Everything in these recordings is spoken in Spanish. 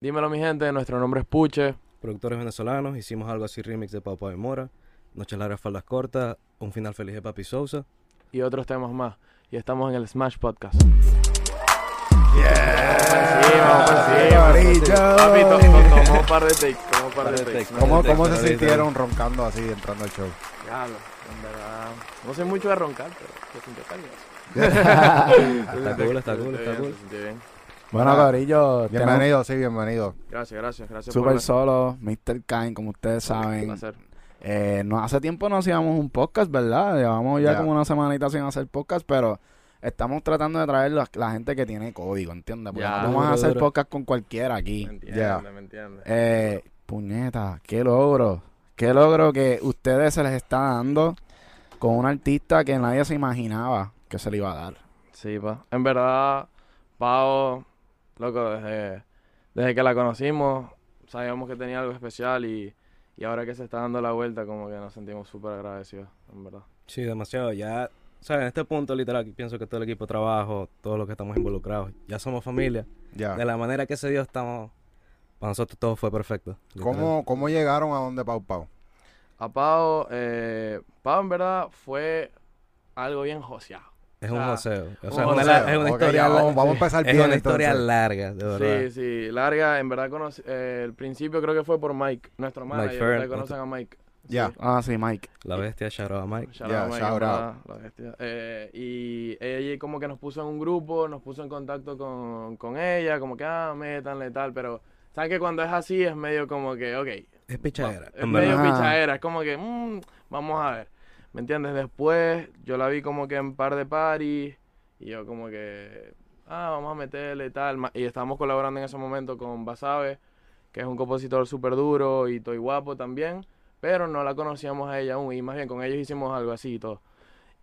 Dímelo, mi gente, nuestro nombre es Puche. Productores venezolanos, hicimos algo así remix de Papa de Mora, Noches largas, faldas cortas, un final feliz de Papi Sousa. Y otros temas más. Y estamos en el Smash Podcast. Corillo. Papi, to- to- tomó un par de takes, un par de takes. ¿Cómo, se sintieron roncando así entrando al show? Diablo, en verdad. No soy mucho de roncar, pero se sintió caliente. Está cool, está cool, está cool. Se sintió bien. Bueno, Corillo, Bienvenido, sí, bienvenido. Gracias, gracias, gracias Super Solo, Mr. Kine, como ustedes Un saben. placer. Eh, no, hace tiempo no hacíamos un podcast, ¿verdad? Llevamos ya como una semanita sin hacer podcast, pero estamos tratando de traer la, la gente que tiene código, ¿entiendes? Porque Ya, no vamos a hacer duro. podcast con cualquiera aquí. Me entiende, Ya. me entiende. Eh, puñeta, qué logro. Qué logro que ustedes se les está dando con un artista que nadie se imaginaba que se le iba a dar. Sí, pa. En verdad, Pau, loco, desde, desde que la conocimos, sabíamos que tenía algo especial y, y ahora que se está dando la vuelta, como que nos sentimos súper agradecidos, en verdad. Sí, demasiado. Ya, ¿sabes? En este punto, literal, pienso que todo el equipo de trabajo, todos los que estamos involucrados, ya somos familia. Ya. De la manera que se dio, estamos. Para nosotros todo fue perfecto. literal. ¿Cómo, ¿Cómo llegaron a donde Pau Pau? A Pau, eh, Pau en verdad fue algo bien joseado. Es un joseo. O un sea, una joseo. la- es una historia. vamos, vamos a empezar es bien una historia entonces. larga, de verdad. Sí, sí, larga, en verdad conocí, eh, el principio creo que fue por Mike, nuestro manager, Fern, ustedes conocen a Mike. Ya. Sí. Ah, sí, Mike. La bestia, shout out a Mike. Shout Yeah, out, Mike, shout en verdad, la bestia. Eh, y ella como que nos puso en un grupo, nos puso en contacto con, con ella, como que, ah, métanle tal, pero ¿sabes que cuando es así es medio como que, ok, Es pichadera. es medio pichadera, es como que, mm, vamos a ver, ¿me entiendes? Después yo la vi como que en par de paris y yo como que, ah, vamos a meterle y tal, y estábamos colaborando en ese momento con Basabe, que es un compositor súper duro y Toy Guapo también, pero no la conocíamos a ella aún y más bien con ellos hicimos algo así y todo.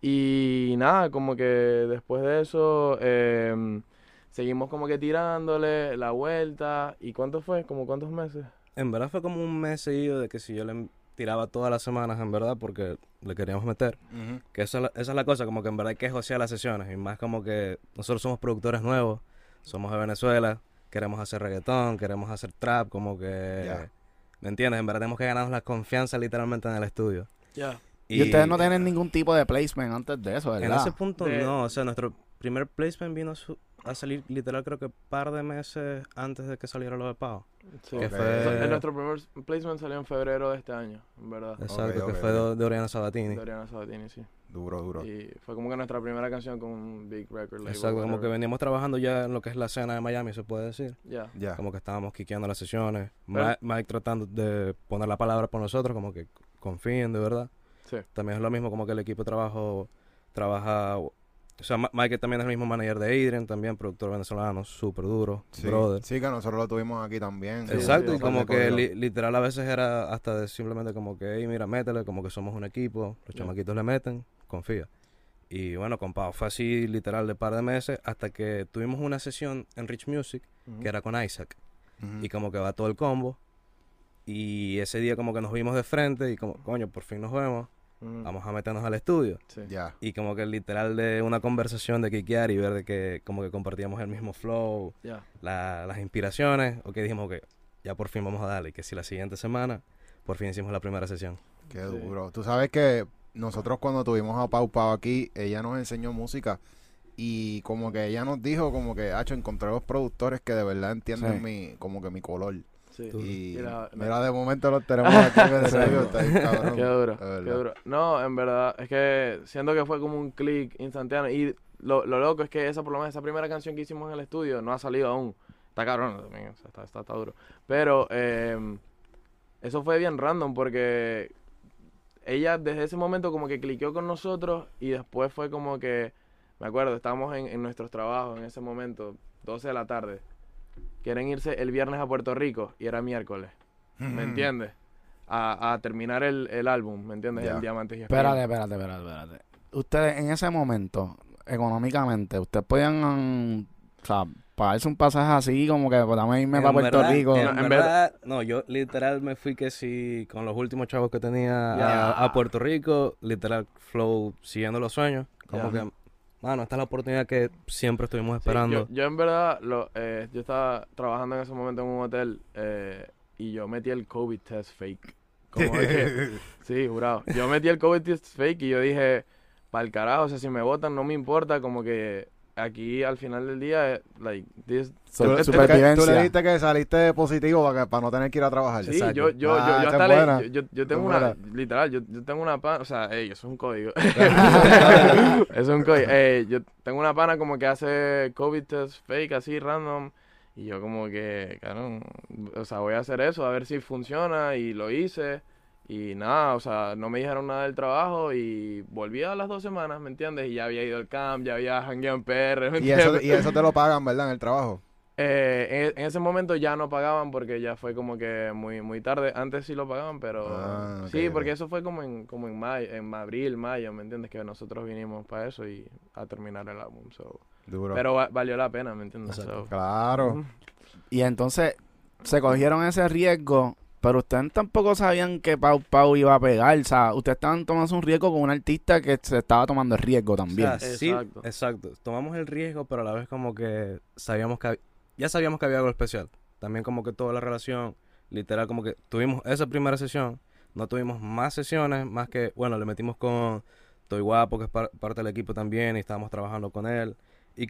Y nada, como que después de eso em, seguimos como que tirándole la vuelta. ¿Y cuánto fue? ¿Como cuántos meses? En verdad fue como un mes seguido de que si yo le tiraba todas las semanas, en verdad, porque le queríamos meter. Ujú. Que eso es la- esa es la cosa, como que en verdad hay que josear las sesiones. Y más como que nosotros somos productores nuevos, somos de Venezuela, queremos hacer reggaetón, queremos hacer trap, como que... ¿Me entiendes? En verdad tenemos que ganarnos la confianza literalmente en el estudio. Ya. Y, ustedes no tienen ningún tipo de placement antes de eso, En ¿verdad? ese punto De- no, o sea, nuestro primer placement vino a, su- a salir literal creo que par de meses antes de que saliera lo de Pau. Sí. Que Ok. fue... O sea, en nuestro primer placement salió en febrero de este año, en verdad. Exacto, que fue de, de Oriana Sabatini. De Oriana Sabatini, sí. Duro, duro. Y fue como que nuestra primera canción con un big record label. Exacto, como que veníamos trabajando ya en lo que es la escena de Miami, se puede decir. Ya. Ya. Como que estábamos quiqueando las sesiones. Pero- Ma- Mike tratando de poner la palabra por nosotros, como que confíen de verdad. Sí. También es lo mismo como que el equipo de trabajo trabaja... O sea, Mike también es el mismo manager de Adrian, también productor venezolano, súper duro, Sí. brother. Sí, que nosotros lo tuvimos aquí también. Exacto, sí, y como que li- literal a veces era hasta de simplemente como que, hey, mira, métele, como que somos un equipo, los chamaquitos le meten, confía. Y bueno, con Pau fue así literal de par de meses hasta que tuvimos una sesión en Rich Music que era con Isaac y como que va todo el combo y ese día como que nos vimos de frente y como, coño, por fin nos vemos, Vamos a meternos al estudio. Sí. Y como que literal de una conversación de quiquear y ver de que como que compartíamos el mismo flow, la- las inspiraciones, o que dijimos que ya por fin vamos a darle, y que si la siguiente semana por fin hicimos la primera sesión. Qué Sí. duro. Tú sabes que nosotros cuando tuvimos a Pau Pau aquí, ella nos enseñó música y como que ella nos dijo como que, hacho, encontré los productores que de verdad entienden Sí. mi, como que mi color. Sí. Tú- Y Y la- la- mira, de momento los tenemos aquí en el serio, está bien cabrón. Qué duro, qué duro. No, en verdad, es que siento que fue como un click instantáneo. Y lo, lo loco es que esa, por lo menos, esa primera canción que hicimos en el estudio no ha salido aún. Está cabrón también, o sea, está, está, está duro. Pero eh, eso fue bien random porque ella desde ese momento como que cliqueó con nosotros y después fue como que, me acuerdo, estábamos en, en nuestros trabajos en ese momento, 12 de la tarde. Quieren irse el viernes a Puerto Rico y era miércoles. ¿Me entiendes? A, a terminar el, el álbum, ¿me entiendes? Ya. El Diamantes y Espérate, espérate, espérate, espérate. Ustedes en ese momento, económicamente, ustedes podían, mm, o sea, pagarse un pasaje así, como que pues, dame irme En para Puerto verdad- Rico. En, verdad, no, yo literal me fui que sí, con los últimos chavos que tenía a, a Puerto Rico, literal flow siguiendo los sueños, como que mano, esta es la oportunidad que siempre estuvimos Sí, esperando. yo, yo en verdad, lo, eh, yo estaba trabajando en ese momento en un hotel eh, y yo metí el COVID test fake. Como que, sí, jurado. Yo metí el COVID test fake y yo dije, para el carajo, o sea, si me votan no me importa, como que aquí al final del día, eh, like, this, Tú, tú- tú le Supervivencia. dijiste que saliste positivo para, que- para no tener que ir a trabajar. Sí, Exacto. yo, yo, Ah, yo, yo hasta es le- yo, yo- yo tengo es una, buena. literal, yo, yo tengo una pana, o sea, ey, eso es un código. eso es un código. Ey, yo tengo una pana como que hace COVID test fake así, random, y yo como que, cabrón, o sea, voy a hacer eso, a ver si funciona, y lo hice, y nada, o sea, no me dijeron nada del trabajo, y volví a las dos semanas, ¿me entiendes? Y ya había ido al camp, ya había jangueado en PR, ¿me Y eso, y eso te lo pagan, ¿verdad? En el trabajo. Eh, en, en ese momento ya no pagaban porque ya fue como que muy muy tarde. Antes sí lo pagaban, pero Ah, sí, porque eso fue como en como en mayo, en abril, mayo, ¿me entiendes? Que nosotros vinimos para eso y a terminar el álbum. so. Duro. Pero va- valió la pena, ¿me entiendes? So, claro. Y entonces se cogieron ese riesgo, pero ustedes tampoco sabían que Pau Pau iba a pegar. O sea, ustedes estaban tomando un riesgo con un artista que se estaba tomando el riesgo O también. sea, sí, Exacto. exacto. Tomamos el riesgo, pero a la vez como que sabíamos que ya sabíamos que había algo especial. También como que toda la relación, literal como que tuvimos esa primera sesión, no tuvimos más sesiones, más que, bueno, le metimos con Toy Guapo, que es par- parte del equipo también, y estábamos trabajando con él. Y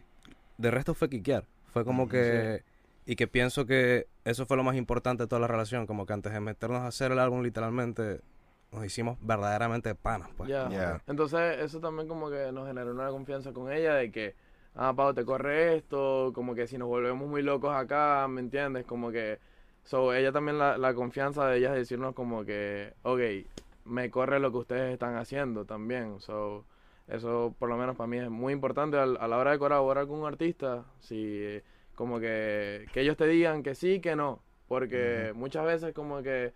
de resto fue quiquear. Fue como que... Y que pienso que eso fue lo más importante de toda la relación, como que antes de meternos a hacer el álbum literalmente nos hicimos verdaderamente panas, pues. Entonces, eso también como que nos generó una confianza con ella de que, ah, Pau, te corre esto, como que si nos volvemos muy locos acá, ¿me entiendes? Como que, so, ella también la, la confianza de ella es decirnos como que, ok, me corre lo que ustedes están haciendo también, so, eso por lo menos para mí es muy importante al- a, la hora de colaborar con un artista, si, como que, que ellos te digan que sí, que no, porque muchas veces como que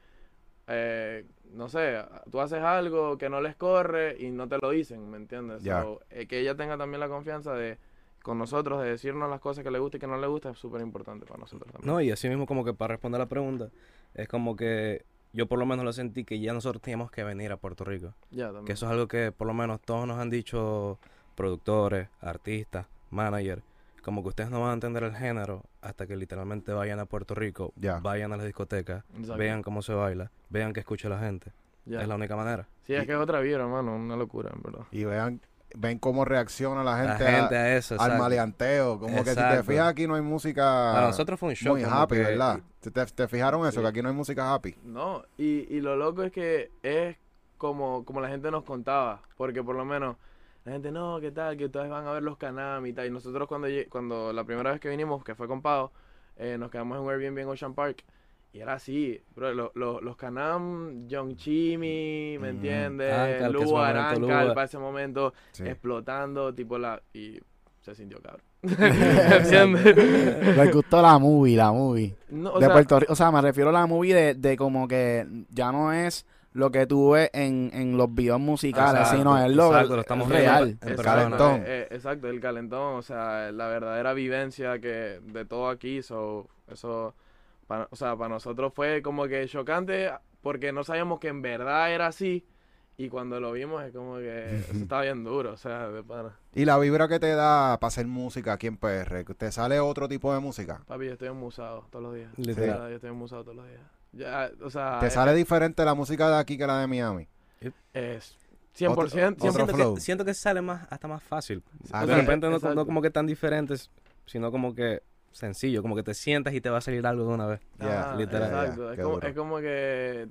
eh, no sé, tú haces algo que no les corre y no te lo dicen, ¿me entiendes? Ya. So, eh, que ella tenga también la confianza de con nosotros, de decirnos las cosas que le gusta y que no le gusta, es súper importante para nosotros también. No, y así mismo como que para responder la pregunta, es como que yo por lo menos lo sentí que ya nosotros teníamos que venir a Puerto Rico. también. Que eso es algo que por lo menos todos nos han dicho productores, artistas, managers, como que ustedes no van a entender el género hasta que literalmente vayan a Puerto Rico, Ya. vayan a las discotecas, Exacto. vean cómo se baila, vean que escucha la gente. Es la única manera. Sí, es que es otra vibra, hermano, una locura, en verdad. Y vean, ven cómo reacciona la gente, la gente a- a, eso, al exacto. maleanteo. Como que si te Exacto. fijas aquí no hay música Para nosotros fue un shock. muy happy, que- ¿verdad? ¿Te, te- te fijaron eso? Sí. Que aquí no hay música happy. No, y, y lo loco es que es como, como la gente nos contaba, porque por lo menos la gente, no, ¿qué tal? Que ustedes van a ver los Canam y tal. Y nosotros cuando, cuando la primera vez que vinimos, que fue con Pau, eh, nos quedamos en un Airbnb en Ocean Park. Y era así, bro, lo- lo- los Canam, John Chimmy, ¿me entiendes? Ese Lugo Arancal, para ese momento, Sí. explotando, tipo la... Y se sintió cabrón. ¿Entiendes? Les gustó la movie, la movie. No, o de sea, Puerto Rico. O sea, me refiero a la movie de, de como que ya no es lo que tú ves en, en los videos musicales, Exacto, sino es lo, exacto, lo estamos real. en Exacto, persona. calentón. eh, eh, exacto, el calentón, o sea, la verdadera vivencia que de todo aquí, so, eso, pa- o sea, para nosotros fue como que chocante porque no sabíamos que en verdad era así y cuando lo vimos es como que eso estaba bien duro, o sea, de pana. Y la vibra que te da para hacer música aquí en PR, que te sale otro tipo de música. Papi, yo estoy enmusado todos los días. Yo estoy enmusado todos los días. Ya, o sea, Te es, sale diferente la música de aquí que la de Miami. es 100%, Otro- 100%. otro siento, flow. que, siento que sale más hasta más fácil. Ah, de repente no, no como que tan diferentes, sino como que sencillo, como que te sientas y te va a salir algo de una vez. Ajá, literal. Exacto. como, es como que,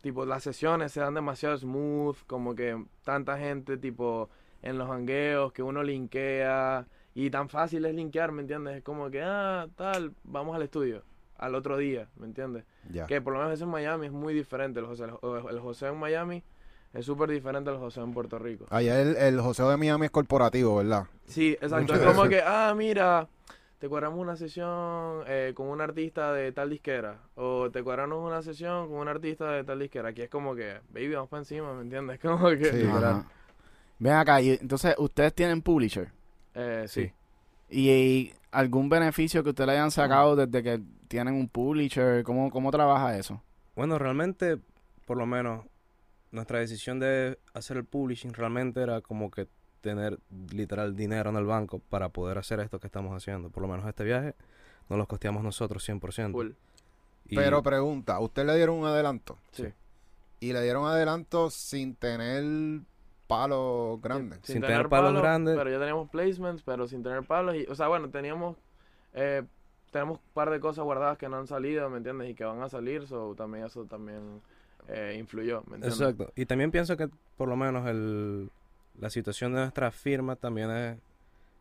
tipo, las sesiones se dan demasiado smooth, como que tanta gente, tipo, en los hangueos, que uno linkea, y tan fácil es linkear, ¿me entiendes? Es como que, ah, tal, vamos al estudio, al otro día, ¿me entiendes? Que por lo menos eso en Miami es muy diferente, el José, el, el José en Miami es súper diferente al José en Puerto Rico. Allá el, el joseo de Miami es corporativo, ¿verdad? Sí, exacto. Es como que, ah, mira, te cuadramos una sesión eh, con un artista de tal disquera. O te cuadramos una sesión con un artista de tal disquera. Aquí es como que, baby, vamos para encima, ¿me entiendes? Como que. Sí. Ven acá, y entonces ustedes tienen publisher. Eh, sí. ¿Y, y algún beneficio que ustedes le hayan sacado desde que tienen un publisher? ¿Cómo, cómo trabaja eso? Bueno, realmente, por lo menos, nuestra decisión de hacer el publishing realmente era como que tener literal dinero en el banco para poder hacer esto que estamos haciendo. Por lo menos este viaje nos lo costeamos nosotros 100%. Full. Y Pero pregunta, ¿usted le dieron un adelanto? Sí. Y le dieron adelanto sin tener palos grandes. Sin tener palos grandes. Pero ya teníamos placements, pero sin tener palos. Y, o sea, bueno, teníamos. Eh, tenemos un par de cosas guardadas que no han salido, ¿me entiendes? Y que van a salir, so también eso también eh, influyó, ¿me entiendes? Exacto. Y también pienso que por lo menos el, la situación de nuestra firma también es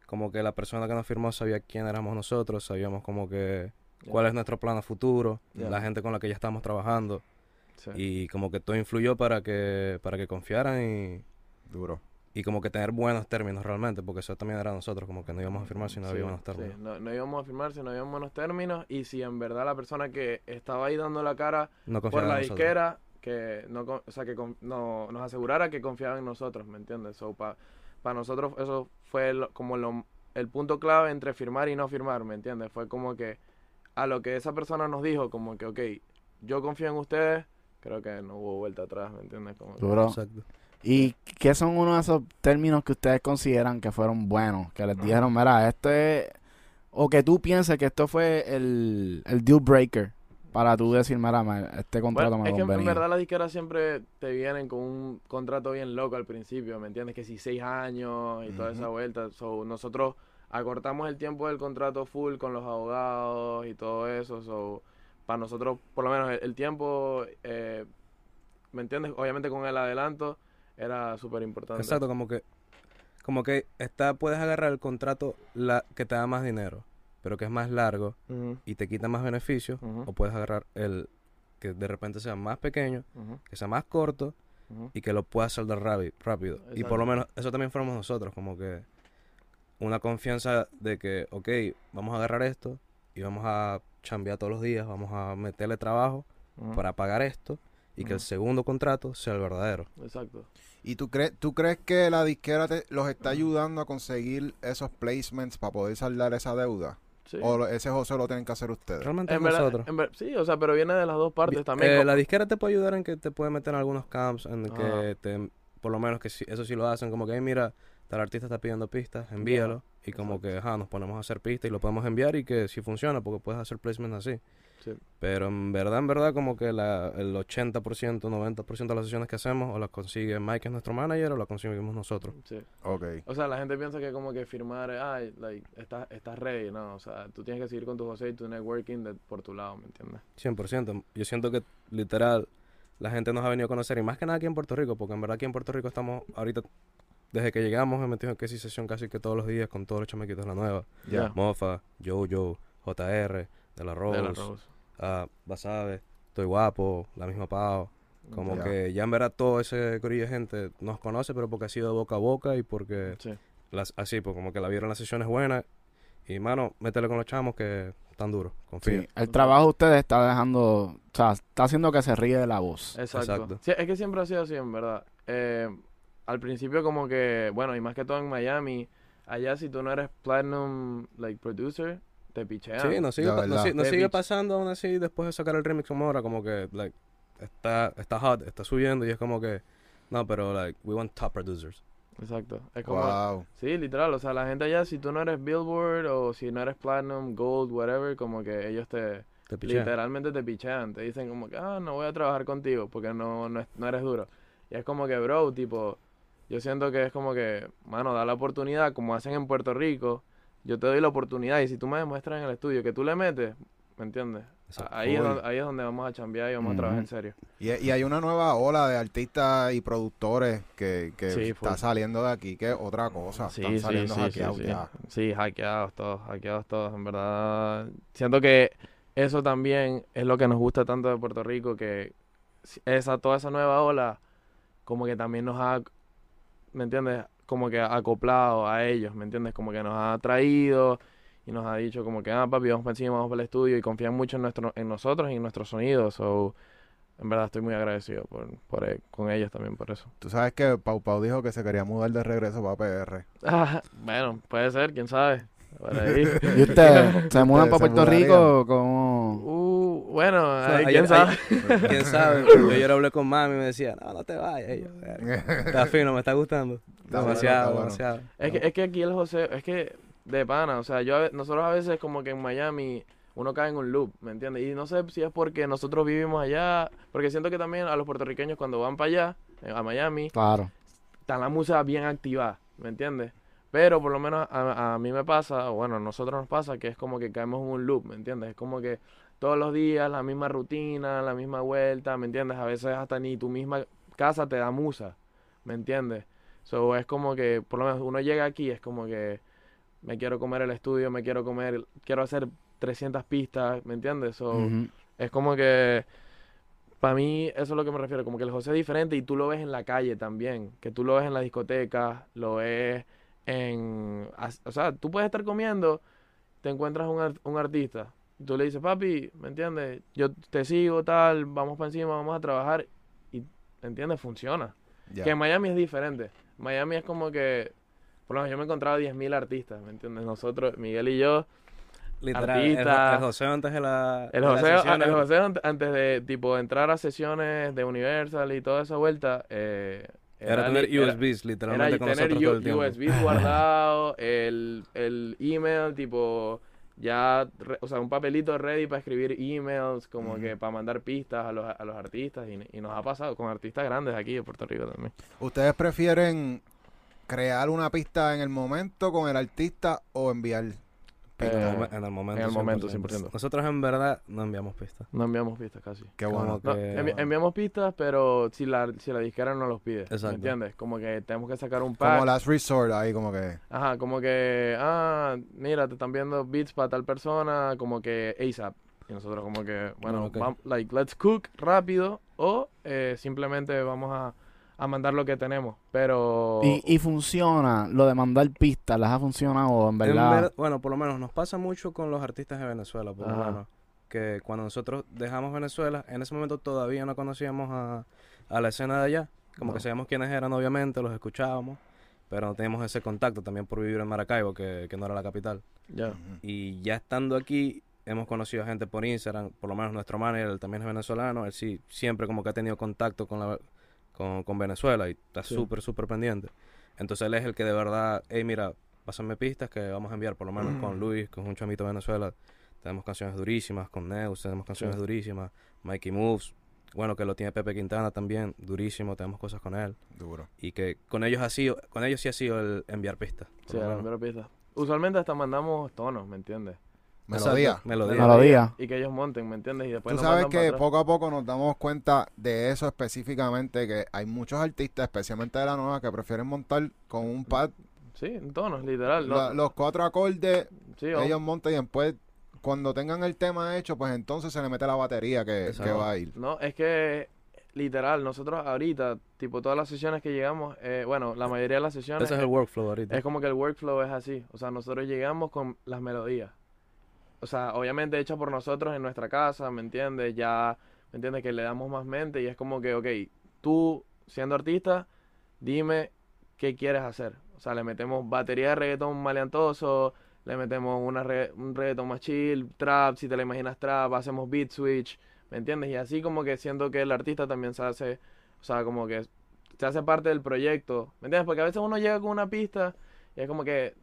como que la persona que nos firmó sabía quién éramos nosotros, sabíamos como que cuál es nuestro plan a futuro, la gente con la que ya estamos trabajando Sí. y como que todo influyó para que para que confiaran y, Duro. Y como que tener buenos términos realmente, porque eso también era nosotros, como que no íbamos a firmar si no Sí, había buenos sí. términos. No, no íbamos a firmar si no había buenos términos y si en verdad la persona que estaba ahí dando la cara No por la disquera que no o sea que con- no, nos asegurara que confiaba en nosotros me entiendes so, para nosotros eso fue como lo- el punto clave entre firmar y no firmar me entiendes fue como que a lo que esa persona nos dijo como que ok yo confío en ustedes creo que no hubo vuelta atrás me entiendes como que-. Exacto. ¿Y qué son uno de esos términos que ustedes consideran que fueron buenos? Que les dijeron, mira, esto es... O que tú pienses que esto fue el, el deal breaker para tú decir, mira, este contrato Bueno, me es que en verdad las disqueras siempre te vienen con un contrato bien loco al principio, ¿me entiendes? Que si seis años y toda esa vuelta. So, nosotros acortamos el tiempo del contrato full con los abogados y todo eso. So, para nosotros, por lo menos el, el tiempo, eh, ¿me entiendes? Obviamente con el adelanto era súper importante. Exacto, como que como que está puedes agarrar el contrato la que te da más dinero, pero que es más largo y te quita más beneficios, o puedes agarrar el que de repente sea más pequeño, que sea más corto y que lo puedas saldar rápido. Y por lo Exacto. menos eso también fuimos nosotros, como que una confianza de que, ok, vamos a agarrar esto y vamos a chambear todos los días, vamos a meterle trabajo para pagar esto y que el segundo contrato sea el verdadero. Exacto. ¿Y tú, crees tú crees que la disquera te- los está ayudando a conseguir esos placements para poder saldar esa deuda? Sí. ¿O lo- ese José lo tienen que hacer ustedes? Realmente es En verdad, nosotros. en sí, o sea, pero viene de las dos partes Vi- también. eh, la disquera te puede ayudar en que te puede meter en algunos camps, en que te, por lo menos que si, eso sí lo hacen, como que, "Hey, mira, tal artista está pidiendo pistas, envíalo. y como exacto. que, ajá, nos ponemos a hacer pistas y lo podemos enviar y que si funciona, porque puedes hacer placement así. Sí. Pero en verdad, en verdad, como que la, el 80%, 90% de las sesiones que hacemos, o las consigue Mike, que es nuestro manager, o las conseguimos nosotros. Sí. Ok. O sea, la gente piensa que como que firmar, ay, like, estás, estás ready, no, o sea, tú tienes que seguir con tu José y tu networking de, por tu lado, ¿me entiendes? 100%. Yo siento que, literal, la gente nos ha venido a conocer, y más que nada aquí en Puerto Rico, porque en verdad aquí en Puerto Rico estamos ahorita, desde que llegamos, hemos metido en que sí sesión casi que todos los días con todos los chamaquitos de la nueva. Ya. Mofa, Jojo, JR, De La Rose, De la Rose. Ah, Basabe, Estoy Guapo, La Misma Pao. Como que ya en verdad todo ese corillo de gente nos conoce, pero porque ha sido de boca a boca y porque Sí. las, así, pues como que la vieron las sesiones buenas. Y mano, métele con los chamos que están duros, confía. Sí, el trabajo de ustedes está dejando, o sea, está haciendo que se ríe de la voz. Exacto. Exacto. Sí, es que siempre ha sido así, en verdad. Eh, al principio como que, bueno, y más que todo en Miami, allá si tú no eres platinum, like, producer, te pichean. Sí, nos sigue, pa- nos nos sigue pasando aún así después de sacar el remix como ahora, como que, like, está, está hot, está subiendo y es como que, no, pero, like, we want top producers. Exacto. Es como, Wow. sí, literal, o sea, la gente allá, si tú no eres Billboard o si no eres platinum, gold, whatever, como que ellos te... Te. Literalmente te pichean, te dicen como que, ah, no voy a trabajar contigo porque no, no, no eres duro. Y es como que, bro, tipo, yo siento que es como que, mano, da la oportunidad, como hacen en Puerto Rico, yo te doy la oportunidad y si tú me demuestras en el estudio que tú le metes, ¿me entiendes? Ahí es, donde, ahí es donde vamos a chambear y vamos a trabajar en serio. Y, y hay una nueva ola de artistas y productores que, que Sí, está full. saliendo de aquí, que es otra cosa. Sí, Están saliendo sí, sí, hackeados sí. ya. Sí, hackeados todos, hackeados todos, en verdad. Siento que eso también es lo que nos gusta tanto de Puerto Rico, que esa, toda esa nueva ola como que también nos ha, ¿me entiendes? Como que acoplado a ellos, ¿me entiendes? Como que nos ha traído y nos ha dicho como que, ah, papi, vamos para encima, vamos para el estudio y confían mucho en, nuestro, en nosotros y en nuestros sonidos. So, en verdad estoy muy agradecido por, por, e- con ellos también por eso. Tú sabes que Pau Pau dijo que se quería mudar de regreso para PR. Ah, bueno, puede ser, quién sabe. Por ahí. ¿Y ustedes se mudan ¿Ustedes para Puerto mudarían? Rico como... Uh, bueno, sea, ay, ayer- quién sabe. ¿Quién sabe? Yo ayer hablé con mami y me decía, no, no te vayas. Yo, "Verga, está fino, me está gustando. Está bueno, demasiado, bueno. demasiado. Es que, es que aquí el José, es que de pana, o sea, yo a ve- nosotros a veces como que en Miami uno cae en un loop, ¿me entiendes? Y no sé si es porque nosotros vivimos allá, porque siento que también a los puertorriqueños cuando van para allá, eh, a Miami, Claro. está la música bien activada, ¿me entiendes? Pero por lo menos a, a mí me pasa, o bueno, a nosotros nos pasa que es como que caemos en un loop, ¿me entiendes? Es como que todos los días la misma rutina, la misma vuelta, ¿me entiendes? A veces hasta ni tu misma casa te da musa, ¿me entiendes? So, es como que, por lo menos uno llega aquí, es como que me quiero comer el estudio, me quiero comer, quiero hacer 300 pistas, ¿me entiendes? So, es como que, para mí, eso es lo que me refiero, como que el José es diferente y tú lo ves en la calle también, que tú lo ves en la discoteca, lo ves en, o sea, tú puedes estar comiendo, te encuentras un, un artista, y tú le dices, papi, ¿me entiendes? Yo te sigo, tal, vamos para encima, vamos a trabajar, y, ¿me entiendes? Funciona. Que en Miami es diferente. Miami es como que, por lo menos yo me he encontrado 10.000 artistas, ¿me entiendes? Nosotros, Miguel y yo, Literal, el, Artista. el José antes de la. el de José, ah, sesiones, el José ant- antes de tipo entrar a sesiones de Universal y toda esa vuelta, eh, Era tener li- era- USBs, literalmente, era con tener nosotros todo el tiempo. USBs guardado, el, el email tipo ya, re- o sea, un papelito ready para escribir emails, como que para mandar pistas a los, a los artistas y, y nos ha pasado con artistas grandes aquí de Puerto Rico también. ¿Ustedes prefieren crear una pista en el momento con el artista o enviar Eh, en el momento. en el momento, 100%. 100%. Nosotros en verdad no enviamos pistas. No enviamos pistas casi. Qué bueno. No, que- envi- enviamos pistas, pero si la, si la disquera no los pide. Exacto. ¿Me entiendes? Como que tenemos que sacar un pack. Como last resort ahí, como que. Ajá, como que, ah, mira, te están viendo beats para tal persona, como que ASAP. Y nosotros como que, bueno, Ah, ok. vam- like, let's cook rápido o eh, simplemente vamos a, a mandar lo que tenemos. Pero... Y, y funciona lo de mandar pistas, ¿les ha funcionado en En verdad? ver- bueno, por lo menos nos pasa mucho con los artistas de Venezuela, por lo Ajá. menos. Que cuando nosotros dejamos Venezuela, en ese momento todavía no conocíamos a, a la escena de allá. Como No. que sabíamos quiénes eran, obviamente, los escuchábamos. Pero no teníamos ese contacto también por vivir en Maracaibo, que, que no era la capital. Ya. Ujú. Y ya estando aquí, hemos conocido a gente por Instagram, por lo menos nuestro manager, él también es venezolano, él sí siempre como que ha tenido contacto con, la, con, con Venezuela y está Sí. súper, súper pendiente. Entonces él es el que de verdad, hey, mira, pásame pistas que vamos a enviar, por lo menos con Luis, con un chamito de Venezuela. Tenemos canciones durísimas, con Neus tenemos canciones Sí. durísimas, Mikey Moves, bueno, que lo tiene Pepe Quintana también, durísimo, tenemos cosas con él. Duro. Y que con ellos ha sido, con ellos sí ha sido el enviar pistas. Sí, lo a la menos. primera pista. Usualmente hasta mandamos tonos, ¿me entiendes? Melodía. Melodía. Melodía. Y que ellos monten, ¿me entiendes? Y después Tú nos sabes que poco a poco nos damos cuenta de eso específicamente, que hay muchos artistas, especialmente de la nueva, que prefieren montar con un pad Sí, en tonos, literal. no- los cuatro acordes, sí, ellos montan y después, cuando tengan el tema hecho, pues entonces se le mete la batería que va a ir. No, es que literal, nosotros ahorita, tipo todas las sesiones que llegamos, eh, bueno, la mayoría de las sesiones Ese es el workflow ahorita. es como que el workflow es así. O sea, nosotros llegamos con las melodías. O sea, obviamente hechas por nosotros en nuestra casa, ¿me entiendes? Ya, ¿me entiendes? Que le damos más mente y es como que, ok, tú siendo artista, dime qué quieres hacer. O sea, le metemos batería de reggaetón maleantoso, le metemos una re- un reggaetón más chill, trap, si te la imaginas trap, hacemos beat switch, ¿me entiendes? Y así como que siento que el artista también se hace, o sea, como que se hace parte del proyecto, ¿me entiendes? Porque a veces uno llega con una pista y es como que,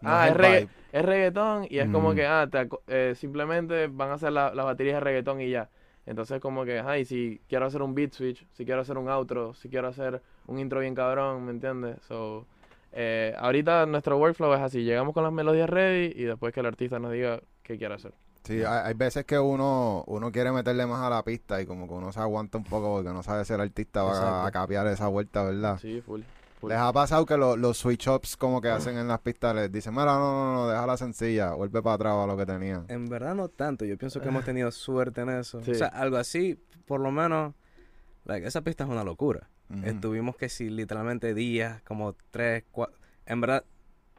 No ah, es regga- es reggaetón y es como Mm. que, ah, te eh, simplemente van a hacer la- las baterías de reggaetón y ya. Entonces como que, ay, si quiero hacer un beat switch, si quiero hacer un outro, si quiero hacer un intro bien cabrón, ¿me entiendes? So, eh, ahorita nuestro workflow es así, llegamos con las melodías ready y después que el artista nos diga qué quiere hacer. Sí, hay, hay veces que uno uno quiere meterle más a la pista y como que uno se aguanta un poco porque no sabe si el artista va a, a capear esa vuelta, ¿verdad? Sí, full. Full. Les ha pasado que lo- los switch ups como que hacen en las pistas les dicen, mira, no, no, no, déjala sencilla, vuelve para atrás a lo que tenía. En verdad no tanto, yo pienso que hemos tenido suerte en eso. Sí. O sea, algo así, por lo menos, like, esa pista es una locura. Ujú. Estuvimos que si literalmente días, como tres, cuatro, en verdad,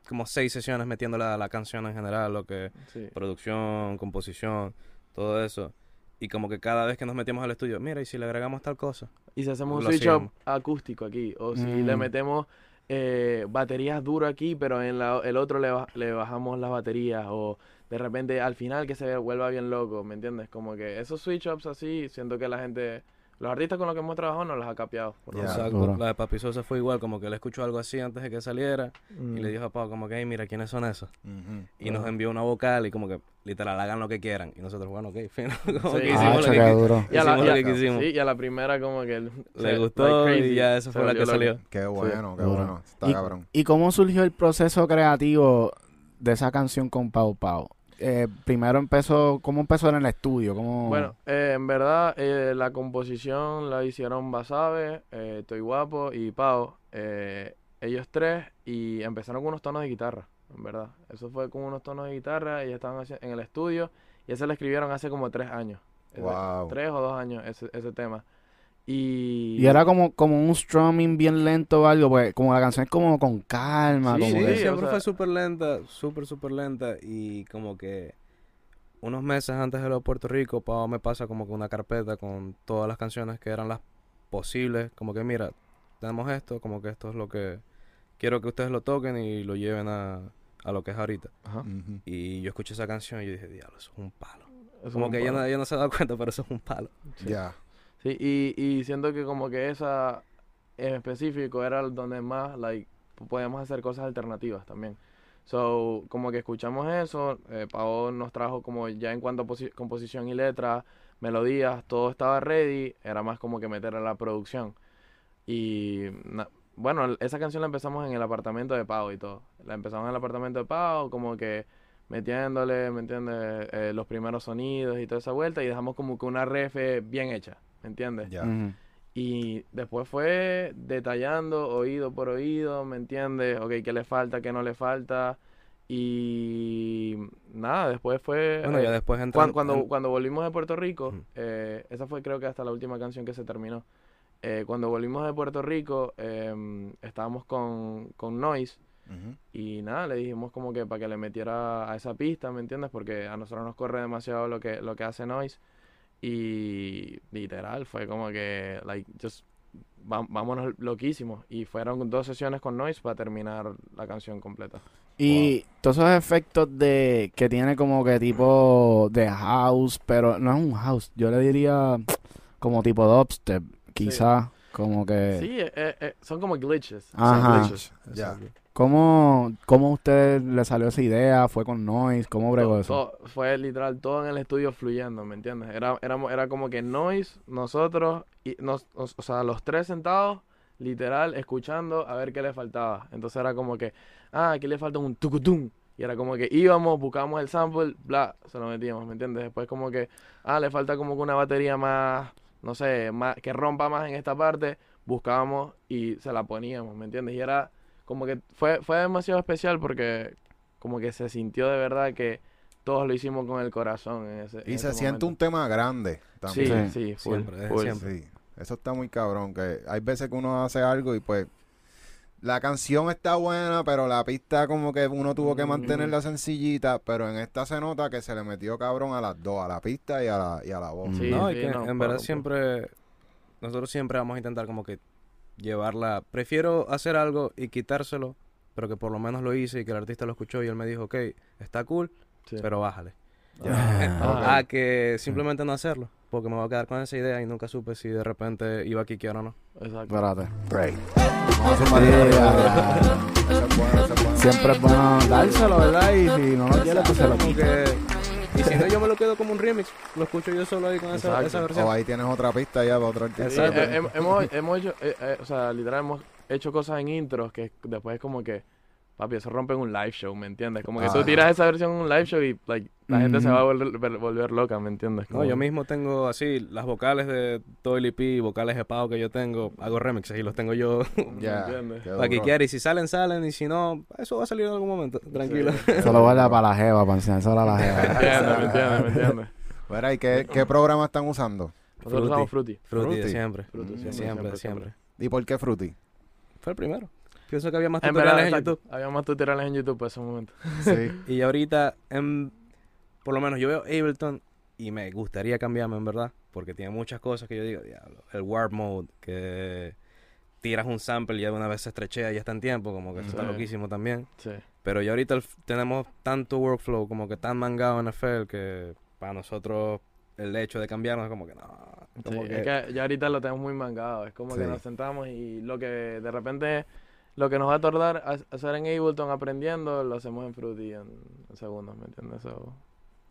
como seis sesiones metiéndole a la canción en general, lo que Sí. producción, composición, todo eso. Y como que cada vez que nos metíamos al estudio, mira, y si le agregamos tal cosa. Y si hacemos un switch up acústico aquí, o si Mm. le metemos eh, baterías duro aquí, pero en la- el otro le, le bajamos las baterías, o de repente al final que se vuelva bien loco, ¿me entiendes? Como que esos switch ups así, siento que la gente los artistas con los que hemos trabajado nos las ha capeado. lo. Exacto. La de Papi Sosa fue igual, como que él escuchó algo así antes de que saliera Mm. y le dijo a Pau como que, hey, mira, ¿quiénes son esos? Y nos envió una vocal y como que, literal, hagan lo que quieran. Y nosotros, bueno, ok, fino. como Sí. que Ah, hicimos lo que qué qui- duro. Y a la, hicimos y lo que quisimos. sí, y a la primera como que... él Le gustó like y ya eso fue la que salió. Qué bueno, qué Duro. bueno. Está Y- cabrón. ¿Y cómo surgió el proceso creativo de esa canción con Pau Pau? Eh, primero empezó, ¿cómo empezó en el estudio? ¿Cómo... Bueno, eh, en verdad eh, la composición la hicieron Basabe, eh, Estoy Guapo y Pau, eh, ellos tres, y empezaron con unos tonos de guitarra, en verdad. Eso fue con unos tonos de guitarra, y estaban en el estudio, y ese lo escribieron hace como tres años. Ese- Wow. Tres o dos años ese, ese tema. Y, y era como, como un strumming bien lento o algo, pues como la canción es como con calma, Sí, como Sí, que... siempre o sea- fue súper lenta, súper, súper lenta. Y como que unos meses antes de lo de Puerto Rico, Pau me pasa como que una carpeta con todas las canciones que eran las posibles. Como que, mira, tenemos esto, como que esto es lo que quiero que ustedes lo toquen y lo lleven a, a lo que es ahorita. Ajá. Y yo escuché esa canción y yo dije, diablo, eso es un palo. Eso Como que un ella palo. no, ella no se ha dado cuenta, pero eso es un palo. Ya. Sí, y, y siento que como que esa en específico era donde más, like, podíamos hacer cosas alternativas también. So, como que escuchamos eso, eh, Pau nos trajo como ya en cuanto a posi- composición y letra, melodías, todo estaba ready, era más como que meter a la producción. Y bueno, esa canción la empezamos en el apartamento de Pau y todo. La empezamos en el apartamento de Pau, como que metiéndole, ¿me entiendes? Eh, los primeros sonidos y toda esa vuelta y dejamos como que una ref bien hecha, ¿me entiendes? Ya. Y después fue detallando oído por oído, ¿me entiendes? Ok, ¿qué le falta, qué no le falta? Y nada, después fue... Bueno, eh, ya después cuan- entrando. cuando, cuando, volvimos de Puerto Rico, eh, esa fue creo que hasta la última canción que se terminó. Eh, cuando volvimos de Puerto Rico, em, estábamos con, con Noise y nada, le dijimos como que para que le metiera a esa pista, ¿me entiendes? Porque a nosotros nos corre demasiado lo que, lo que hace Noise. Y literal, fue como que, like, just, vámonos loquísimos. Y fueron dos sesiones con Noise para terminar la canción completa. Y todos esos efectos de que tiene como que tipo de house, pero no es un house, yo le diría como tipo dubstep, quizá, como que... Sí, eh, eh, son como glitches. son Ajá. glitches, Ya. ¿Cómo, ¿Cómo a usted le salió esa idea? ¿Fue con Noise? ¿Cómo bregó eso? fue literal todo en el estudio fluyendo, ¿me entiendes? Era, éramos- era como que Noise, nosotros, y nos, os- o sea, los tres sentados, literal, escuchando a ver qué le faltaba. Entonces era como que, ah, aquí le falta un tucutum. Y era como que íbamos, buscábamos el sample, bla, se lo metíamos, ¿me entiendes? Después como que, ah, le falta como que una batería más, no sé, más, que rompa más en esta parte, buscábamos y se la poníamos, ¿me entiendes? Y era como que fue, fue demasiado especial porque como que se sintió de verdad que todos lo hicimos con el corazón en ese Y en se ese siente un tema grande Sí, también. sí, full, Siempre, full. siempre. Sí, eso está muy cabrón. Que hay veces que uno hace algo y pues la canción está buena, pero la pista como que uno tuvo que mantenerla sencillita. Pero en esta se nota que se le metió cabrón a las dos, a la pista y a la, y a la voz. Sí, no, y sí, que no, en verdad siempre, nosotros siempre vamos a intentar como que llevarla, prefiero hacer algo y quitárselo, pero que por lo menos lo hice y que el artista lo escuchó y él me dijo, ok, está cool, Sí. pero bájale. Ah, A que simplemente no hacerlo, porque me voy a quedar con esa idea y nunca supe si de repente iba a quiquear o no. Exacto. Espérate. Break. Siempre es bueno dárselo, ¿verdad? Y si no lo quiere, pues se lo quita. Y si no, yo me lo quedo como un remix, lo escucho yo solo ahí con esa, versión. O ahí tienes otra pista ya para otro artista. Sí, eh, hem- hemos, hemos hecho, eh, eh, o sea, literal hemos hecho cosas en intros que después es como que, papi, eso rompe en un live show, ¿me entiendes? Como que Ah. tú tiras esa versión en un live show y like, la gente se va a volver, volver loca, ¿me entiendes? No, yo mismo tengo así las vocales de todo el EP, vocales de Pau que yo tengo, hago remixes y los tengo yo Ya. qué para que quiera. Y si salen, salen. Y si no, eso va a salir en algún momento. Tranquilo. Sí. Eso lo guarda para la jeva, para enseñárselo a la ¿Me jeva. entiendes? ¿Me entiendes? ¿Me entiendes? Mira, ¿y qué, qué programa están usando? Nosotros Fruity. usamos Fruity. Fruity, de Fruity. siempre. Fruity, Mm. De siempre, siempre, de siempre, siempre. ¿Y por qué Fruity? Fue el primero. Pienso que había más En tutoriales verdad, en. YouTube. Había más tutoriales en YouTube para ese momento. Sí. Y ahorita, en- por lo menos yo veo Ableton y me gustaría cambiarme, en verdad. Porque tiene muchas cosas que yo digo, diablo. El Warp Mode, que tiras un sample y ya de una vez se estrechea y ya está en tiempo. Como que eso está loquísimo también. Sí. Pero ya ahorita el tenemos tanto workflow, como que tan mangado en FL, que para nosotros el hecho de cambiarnos es como que no. Sí, Como es que- ya ahorita lo tenemos muy mangado. Es como que nos sentamos y lo que de repente, lo que nos va a tardar a- hacer en Ableton aprendiendo, lo hacemos en Fruity en, en segundos, ¿me entiendes? So,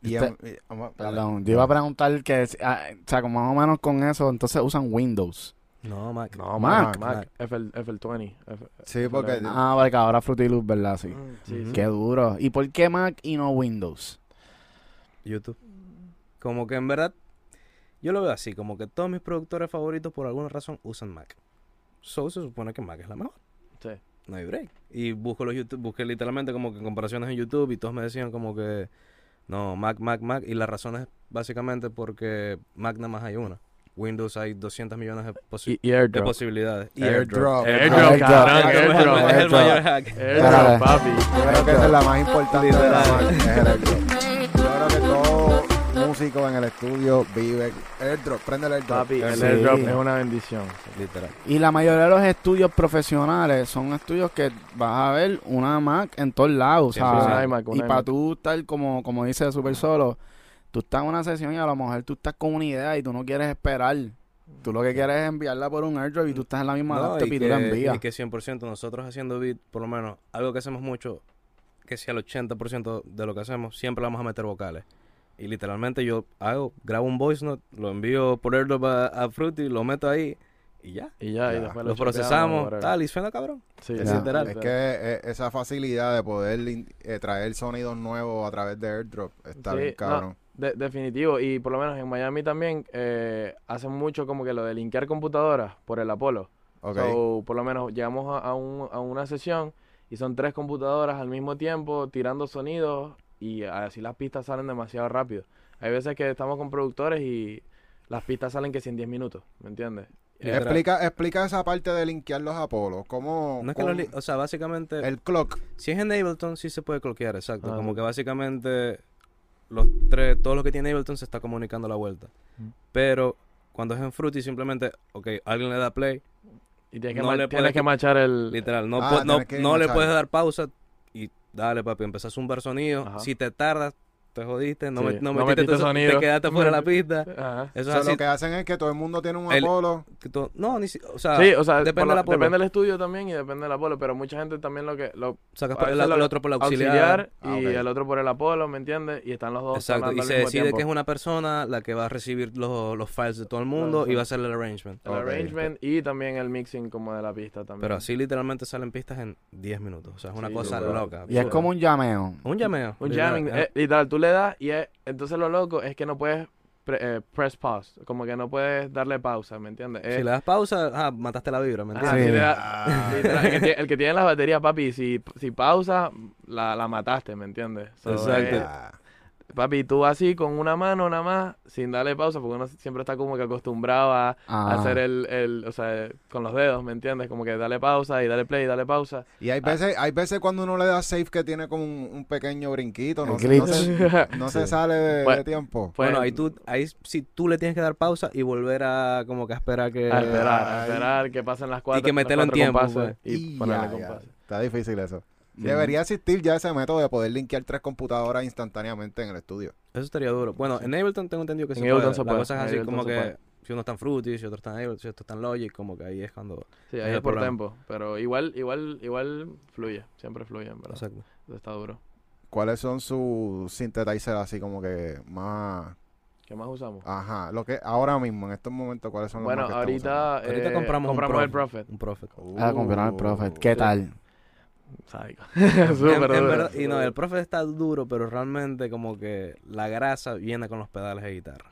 Y Este-. Perdón, yo iba a preguntar que, ah, o sea, como más o menos con eso, entonces usan Windows. No, Mac. no, Mac. Mac, Mac. FL, FL20. F- Sí, porque Ah, porque ahora Fruity Loop, ¿verdad? Sí. Mm, sí, Ujú. sí. Qué duro. ¿Y por qué Mac y no Windows? YouTube. Como que en verdad, yo lo veo así, como que todos mis productores favoritos por alguna razón usan Mac. So se supone que Mac es la mejor. Sí. No hay break. Y busco los YouTube, busqué literalmente como que comparaciones en YouTube y todos me decían como que no, Mac, Mac, Mac. Y la razón es básicamente porque Mac nada más hay una. Windows hay 200 millones de, posi- Y, de Airdrop. posibilidades. Y Airdrop. Airdrop, Airdrop, Airdrop. Es el, Airdrop. es el Airdrop. mayor hack. Airdrop, papi. Yo creo que esa es la más importante de la todo músico en el estudio vive airdrop, prende el airdrop. Papi, el Sí. Airdrop es una bendición. Literal. Y la mayoría de los estudios profesionales son estudios que vas a ver una Mac en todos lados. una iMac, una y para tú estar, como, como dice Super Solo, tú estás en una sesión y a lo mejor tú estás con una idea y tú no quieres esperar. Tú lo que quieres es enviarla por un airdrop y tú estás en la misma No, laptop y, y, tú la que, envías. y que 100% nosotros haciendo beat, por lo menos, algo que hacemos mucho, que si al 80% de lo que hacemos, siempre vamos a meter vocales. Y literalmente yo hago, grabo un voice note, lo envío por airdrop a, a Fruity, lo meto ahí y ya. Y ya, y después Lo procesamos, tal, y suena cabrón. Sí, Es, literal. es que eh, esa facilidad de poder eh, traer sonidos nuevos a través de airdrop está Sí, bien no, cabrón. De- definitivo, y por lo menos en Miami también eh, hacen mucho como que lo de linkear computadoras por el Apolo. Ok. So, por lo menos llegamos a, a un- a una sesión y son tres computadoras al mismo tiempo tirando sonidos y así las pistas salen demasiado rápido. Hay veces que estamos con productores y las pistas salen que si en 10 minutos, ¿me entiendes? Explica, explica esa parte de linkear los Apolos. ¿Cómo, No es que los li- o sea, básicamente, el clock? si es en Ableton, sí se puede cloquear, exacto. Ah, como sí. que básicamente los tres, todo lo que tiene Ableton se está comunicando a la vuelta. Mm. Pero cuando es en Fruity, simplemente, ok, alguien le da play, Y tienes que, No le tienes que machar el... Literal, no, Ah, no, no le puedes dar pausa dale, papi, empezás a zumbar sonido. Ajá. Si te tardas, te jodiste, no, Sí, me- no no metiste, metiste tu- sonido. te quedaste fuera de la pista. Ajá. Eso O es sea, así. lo que hacen es que todo el mundo tiene un El- Apolo. no, ni si- o sea, Sí, o sea, depende Apolo. depende del estudio también y depende del Apolo, pero mucha gente también lo que lo sacas por el, otro por la auxiliar. auxiliar, Ah, y el otro por el Apolo, ¿me entiendes? Y están los dos Exacto, y se decide tiempo. que es una persona la que va a recibir los, los files de todo el mundo Ajá. y va a hacer el arrangement. el arrangement y también el mixing como de la pista también. Pero así literalmente salen pistas en 10 minutos. O sea, es una Sí, cosa literal. loca. Y es como un llameo. un llameo. un literal, jamming, ajá. eh, literal, tú le das y es- entonces lo loco es que no puedes pre- eh, press pause, como que no puedes darle pausa, ¿me entiendes? Si le das pausa, ah, mataste la vibra, ¿me entiendes? si le Sí. das- Ah. el, que tiene, el que tiene las baterías, papi, si, si pausa, la, la mataste, ¿me entiendes? So, Exacto. eh. Papi, tú así con una mano nada más, sin darle pausa, porque uno siempre está como que acostumbrado a, a Ah. hacer el, el, o sea, con los dedos, ¿me entiendes? Como que dale pausa y dale play y dale pausa. Y hay veces, hay veces cuando uno le da save que tiene como un, un pequeño brinquito, no, se- no se, no se sale de, Pues- de tiempo. Pues, bueno, ahí tú, ahí sí tú le tienes que dar pausa y volver a como que a esperar que... a esperar, a esperar que pasen las cuatro que los meterlo en tiempo, compases pues. y Y ponerle ya. Está difícil eso. Debería existir ya ese método de poder linkear tres computadoras instantáneamente en el estudio. Eso estaría duro. Bueno, en Ableton tengo entendido que En se Ableton puede. se La puede, cosa es en así como que si uno está en Fruity, si otro está en Ableton, si otro está en Logic, como que ahí es cuando... Sí, Ahí es por tiempo, pero igual, igual, igual fluye, siempre fluye, en ¿verdad? Exacto. Eso Está duro. ¿Cuáles son sus synthesizers así como que más... ¿Qué más usamos? Ajá, lo que ahora mismo, en estos momentos, ¿cuáles son los bueno, más que ahorita, Ahorita eh, compramos, un el Prophet. Un Prophet. usando? Ah, compraron el Prophet. ¿Qué sí. tal? Sádico. Súper en duro. verdad- y no, el Prophet está duro, pero realmente como que la grasa viene con los pedales de guitarra.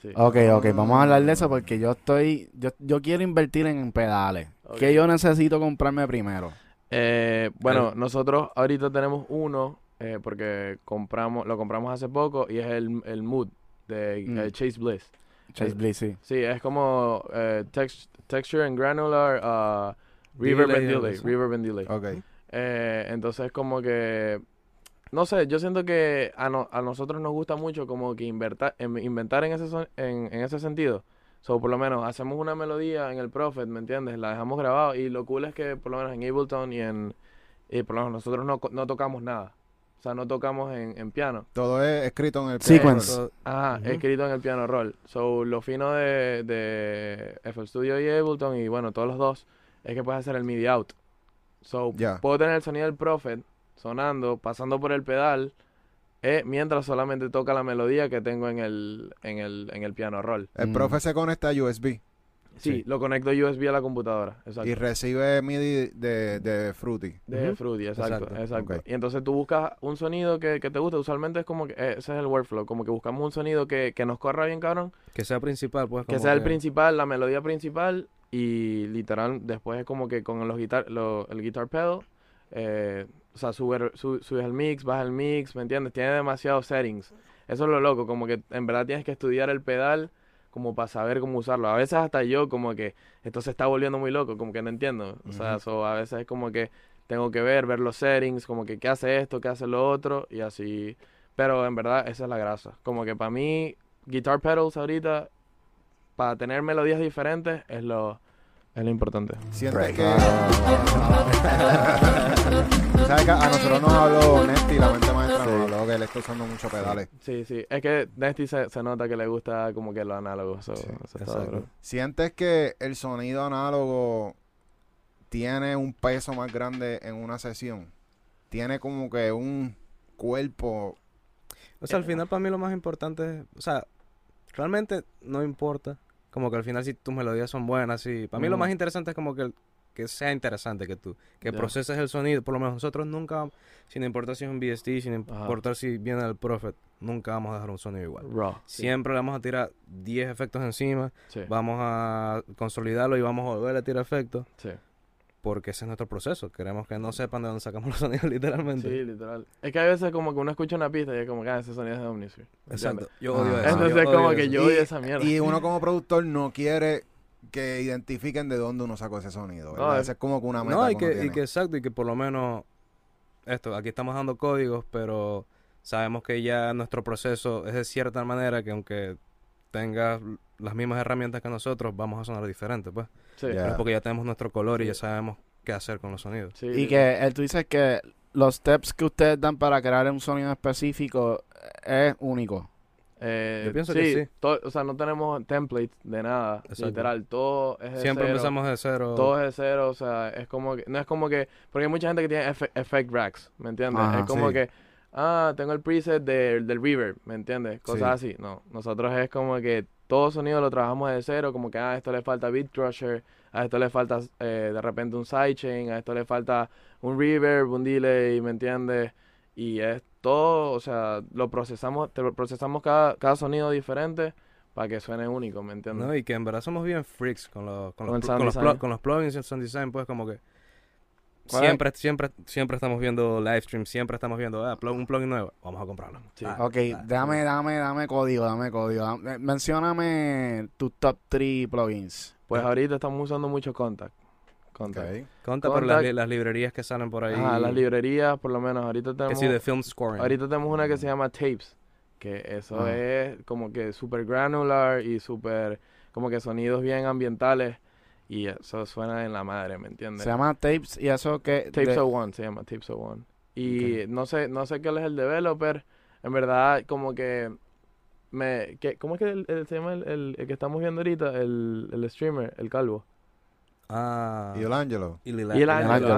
Sí. Ok, ok, vamos a hablar de eso porque yo estoy, yo, yo quiero invertir en pedales. ¿Qué yo necesito comprarme primero? Eh, bueno, nosotros ahorita tenemos uno eh, porque compramos, lo compramos hace poco y es el, el Mood de Mm. eh, Chase Bliss. Chase Eh, Bliss, sí. Sí, es como eh, tex- texture and granular, uh, reverb and Delay, reverb and delay. Ok. Eh, entonces como que, no sé, yo siento que a, no- a nosotros nos gusta mucho como que inverta- em- inventar en ese, son- en, en ese sentido. So, por lo menos hacemos una melodía en el Prophet, ¿me entiendes? La dejamos grabado y lo cool es que por lo menos en Ableton y en... Y por lo menos nosotros no, co- no tocamos nada. O sea, no tocamos en, en piano. Todo es escrito en el Sequence. piano. Todo- Ajá, escrito en el piano roll. So, lo fino de, de FL Studio y Ableton, y bueno, todos los dos, es que puedes hacer el MIDI out. So, puedo tener el sonido del Prophet sonando, pasando por el pedal, eh, mientras solamente toca la melodía que tengo en el, en el, en el piano roll. El Mm. profe se conecta a USB Sí, Sí. lo conecto USB a la computadora. Exacto. y recibe MIDI de, de Fruity. De. Fruity, exacto, Exacto. Y entonces tú buscas un sonido que, que te guste. Usualmente es como que, eh, ese es el workflow, como que buscamos un sonido que, que nos corra bien, cabrón. Que sea principal, pues. Que como sea el principal, la melodía principal. Y literal, después es como que con los guitar, lo- el guitar pedal, eh, o sea, sube, su- subes el mix, baja el mix, ¿me entiendes? Tiene demasiados settings. Eso es lo loco, como que en verdad tienes que estudiar el pedal como para saber cómo usarlo. A veces hasta yo como que esto se está volviendo muy loco, como que no entiendo. O sea, so, a veces es como que tengo que ver, ver los settings, como que qué hace esto, qué hace lo otro y así. Pero en verdad esa es la grasa. Como que para mí, guitar pedals ahorita, para tener melodías diferentes, es lo, es lo importante. Sientes Break. que... ¿Sabes que a nosotros nos habló Nesty, la mente maestra, Sí. nos habló que él está usando muchos pedales. Sí, sí. Es que Nesty se, se nota que le gusta como que lo análogo. so, Sí, duro. ¿Sientes que el sonido análogo tiene un peso más grande en una sesión? Tiene como que un cuerpo... O sea, al final para mí lo más importante es, o sea, realmente no importa, como que al final si tus melodías son buenas, sí. Para mí lo más interesante es como que, el- que sea interesante que tú, que proceses el sonido, por lo menos nosotros nunca, sin importar si es un VST, sin Ajá. importar si viene del Prophet, nunca vamos a dejar un sonido igual. Raw. sí, Siempre le vamos a tirar 10 efectos encima, Sí. vamos a consolidarlo y vamos a volver a tirar efectos, Sí. Porque ese es nuestro proceso. Queremos que no sepan de dónde sacamos los sonidos literalmente. Sí, literal. Es que hay veces como que uno escucha una pista y es como que ah, ese sonido es de Omnisphere. Exacto. Yo Ah. odio eso. Entonces yo es como odio que eso. yo Y- odio esa mierda. Y uno como productor no quiere que identifiquen de dónde uno sacó ese sonido. ¿verdad? No, es- es como que una meta No, y que uno y que exacto, y que por lo menos esto, aquí estamos dando códigos, pero sabemos que ya nuestro proceso es de cierta manera que aunque tengas las mismas herramientas que nosotros, vamos a sonar diferente, pues. Sí. Ya. Pero es porque ya tenemos nuestro color y ya sabemos qué hacer con los sonidos. sí, Y que él, tú dices que los steps que ustedes dan para crear un sonido específico es único. Eh, Yo pienso que sí. o sea, no tenemos templates de nada. Exacto. Literal, todo es de Siempre cero. empezamos de cero. Todo es de cero, o sea, es como que, no es como que, porque hay mucha gente que tiene efe- effect racks, ¿me entiendes? Ajá, es como sí. que, ah, tengo el preset de- del reverb, ¿me entiendes? Cosas así, no, nosotros es como que todo sonido lo trabajamos de cero, como que, ah, a esto le falta beat crusher, a esto le falta eh, de repente un sidechain, a esto le falta un reverb, un delay, ¿me entiendes? Y es todo, o sea, lo procesamos, te procesamos cada, cada sonido diferente para que suene único, ¿me entiendes? ¿no? Y que en verdad somos bien freaks con los, con Con los, con los, plugins y el sound design, pues como que. Siempre, siempre, siempre estamos viendo live stream, siempre estamos viendo ah, plug- un plugin nuevo, vamos a comprarlo. Sí. Ah, Ok, ah, dame, dame, dame código, dame código. Dame- mencióname tus top 3 plugins. Pues ahorita estamos usando mucho Contact. Contact. Ok. Conta por las, Contact- li- las librerías que salen por ahí. Ajá, las librerías, por lo menos, ahorita Que tenemos, sí, de film scoring. ahorita tenemos una que se llama Tapes, que eso Ah. es como que super granular y super, como que sonidos bien ambientales y eso suena en la madre, ¿me entiendes? Se llama Tapes y eso que... Tapes de- O1 se llama Tapes O1. Y no sé, no sé qué es el developer, en verdad como que me, que, ¿cómo es que el- el- se llama el, el- el que estamos viendo ahorita, el, el streamer, el calvo? Ah. Y el Ángelo. Y Lila- Y el Ángelo.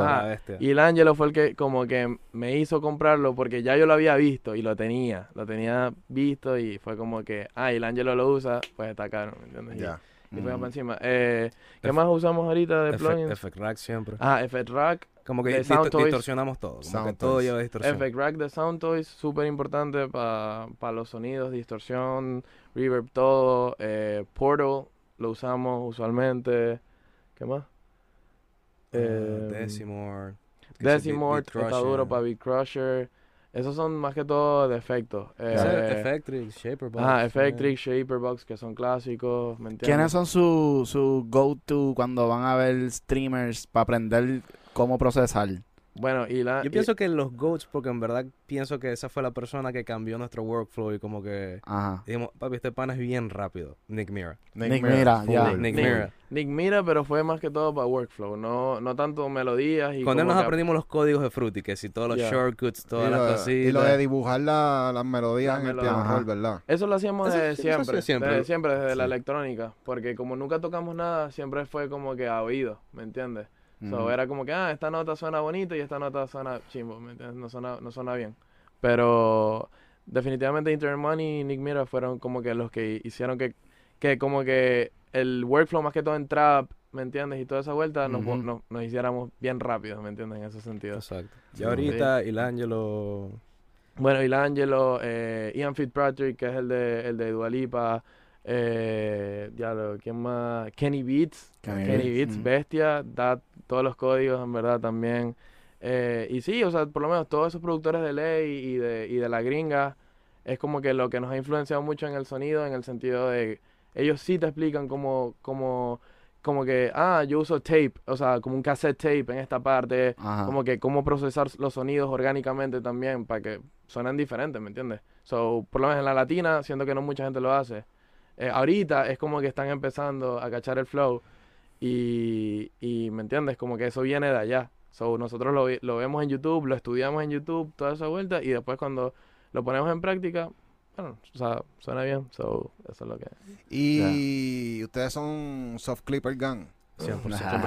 Y el Ángelo fue el que como que me hizo comprarlo porque ya yo lo había visto y lo tenía, lo tenía visto y fue como que, ah, y el Ángelo lo usa, pues está caro, ¿me entiendes? Ya. Y, fue Mm. para encima. Eh, ¿Qué Efe- más usamos ahorita de plugins? Effect Rack siempre. Ah, Effect Rack. como que distorsionamos todo. Como que Sound todo Toys. lleva distorsión. Effect Rack de Sound Toys, súper importante para los sonidos, distorsión, reverb, todo. Eh, Portal lo usamos usualmente. ¿Qué más? Eh, Eh, Decimor. Decimort, está duro para Beat Crusher. Esos son más que todo de efectos. Eh. Ajá, eh. Effectrix, Shaperbox, que son clásicos, ¿me entiendes? ¿Quiénes son sus su go-to cuando van a ver streamers para aprender cómo procesar? Bueno, y la... Yo y- pienso que los GOATs, porque en verdad pienso que esa fue la persona que cambió nuestro workflow y como que Ajá. dijimos, papi, este pan es bien rápido. Nick Mira. Nick Mira, ya. full, Nick. Mira. Nick Mira, pero fue más que todo para workflow, no, no tanto melodías y Con él nos que- aprendimos los códigos de Fruity, que si todos los shortcuts, Y todas lo, las cositas. y lo de dibujar la- las melodías Las en el melodías. piano roll, ¿verdad? Eso lo hacíamos Eso desde eso siempre, siempre. desde siempre, desde la electrónica, porque como nunca tocamos nada, siempre fue como que a oído, ¿me entiendes? So, era como que, ah, esta nota suena bonito y esta nota suena chimbo, ¿me entiendes? No suena, no suena bien. Pero definitivamente Internet Money y Nick Mira fueron como que los que hicieron que, que como que el workflow más que todo en trap, ¿me entiendes? Y toda esa vuelta nos, Ujú. nos, nos hiciéramos bien rápidos, ¿me entiendes? En ese sentido. Exacto. Y ahorita, el Angelo. Bueno, y Angelo, eh, Ian Fitzpatrick, que es el de, el de Dualipa, eh, ya lo, ¿quién más? Kenny Beats, Kenny Kenny, Beats, mm. bestia, da todos los códigos en verdad también. Eh, y sí, o sea, por lo menos todos esos productores de ley y de, y de la gringa, es como que lo que nos ha influenciado mucho en el sonido, en el sentido de, ellos sí te explican como, como, como que, ah, yo uso tape, o sea, como un cassette tape en esta parte, Ajá. como que cómo procesar los sonidos orgánicamente también para que suenen diferentes, ¿me entiendes? So, por lo menos en la latina, siento que no mucha gente lo hace. Eh, ahorita es como que están empezando a cachar el flow y, y, ¿me entiendes? Como que eso viene de allá. So, nosotros lo, lo vemos en YouTube, lo estudiamos en YouTube, toda esa vuelta y después cuando lo ponemos en práctica, bueno, o sea, suena bien. So, eso es lo que... Y ustedes son soft clipper gang. 100%. 100%.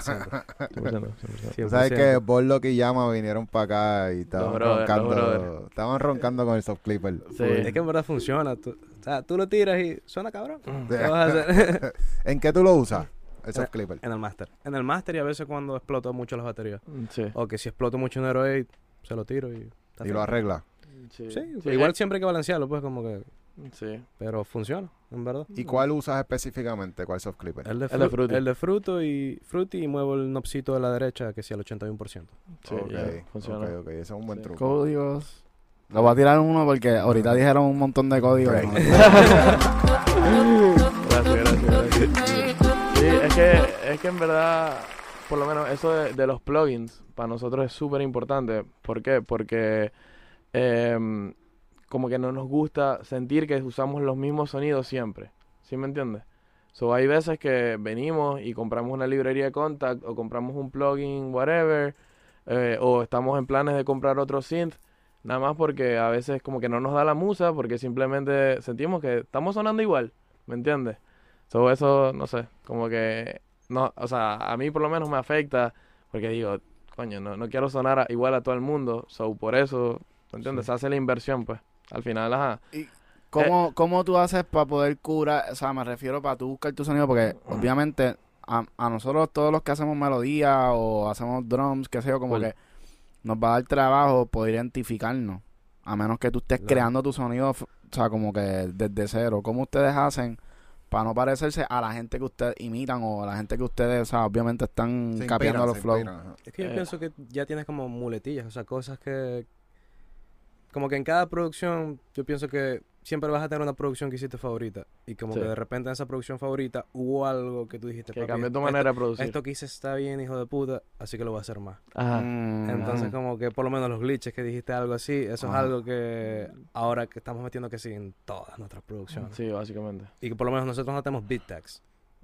100%. 100%. Tú sabes que Borlock y Llama vinieron para acá y estaban brothers, roncando. Estaban roncando con el soft clipper. Sí. Es que en verdad funciona. Tú, o sea, tú lo tiras y suena cabrón. Mm. ¿Qué vas a hacer? ¿En qué tú lo usas? El soft clipper. en el master. En el master y a veces cuando exploto mucho las baterías. Sí. O que si exploto mucho un Hero 8, se lo tiro y... está Y lo arregla. Sí, Sí, Sí, igual siempre hay que balancearlo, pues como que... Sí. Pero funciona, en verdad. ¿Y cuál usas específicamente? ¿Cuál soft clipper? El de, El de fru- Fruity. El de fruto y fruity y muevo el knobcito de la derecha que sea el 81%. Sí, Ok, ya, funciona. ok, ok, ese es un buen Sí. truco. Códigos. Lo voy a tirar uno porque ahorita dijeron un montón de códigos. Right. ¿no? Gracias, gracias, gracias. Sí, es que, es que en verdad, por lo menos eso de, de los plugins, para nosotros es súper importante. ¿Por qué? Porque em, como que no nos gusta sentir que usamos los mismos sonidos siempre. ¿Sí me entiendes? So, hay veces que venimos y compramos una librería de Contact o compramos un plugin, whatever, eh, o estamos en planes de comprar otro synth, nada más porque a veces como que no nos da la musa porque simplemente sentimos que estamos sonando igual, ¿me entiendes? So, eso, no sé, como que, no, o sea, a mí por lo menos me afecta porque digo, coño, no, no quiero sonar a- igual a todo el mundo, so, por eso, ¿me entiendes? Se hace la inversión, pues, al final, ajá. ¿Cómo, ¿Cómo tú haces para poder curar? O sea, me refiero para tú buscar tu sonido porque obviamente a, a nosotros todos los que hacemos melodía o hacemos drums, qué sé yo, como Cool. que nos va a dar trabajo poder identificarnos. A menos que tú estés Claro. creando tu sonido, o sea, como que desde cero. ¿Cómo ustedes hacen para no parecerse a la gente que ustedes imitan o a la gente que ustedes, o sea, obviamente están Se capeando inspiran, los flows? Es que yo Eh. pienso que ya tienes como muletillas, o sea, cosas que... Como que en cada producción, yo pienso que siempre vas a tener una producción que hiciste favorita. Y como Sí. que de repente en esa producción favorita hubo algo que tú dijiste, Que "Papi, cambió tu esto- manera de producir. Esto que hice está bien, hijo de puta, así que lo voy a hacer más. Ajá. Mm, Entonces, como que por lo menos los glitches que dijiste algo así, eso Ajá. es algo que ahora que estamos metiendo que sí en todas nuestras producciones. Sí, básicamente. Y que por lo menos nosotros no tenemos beat tags.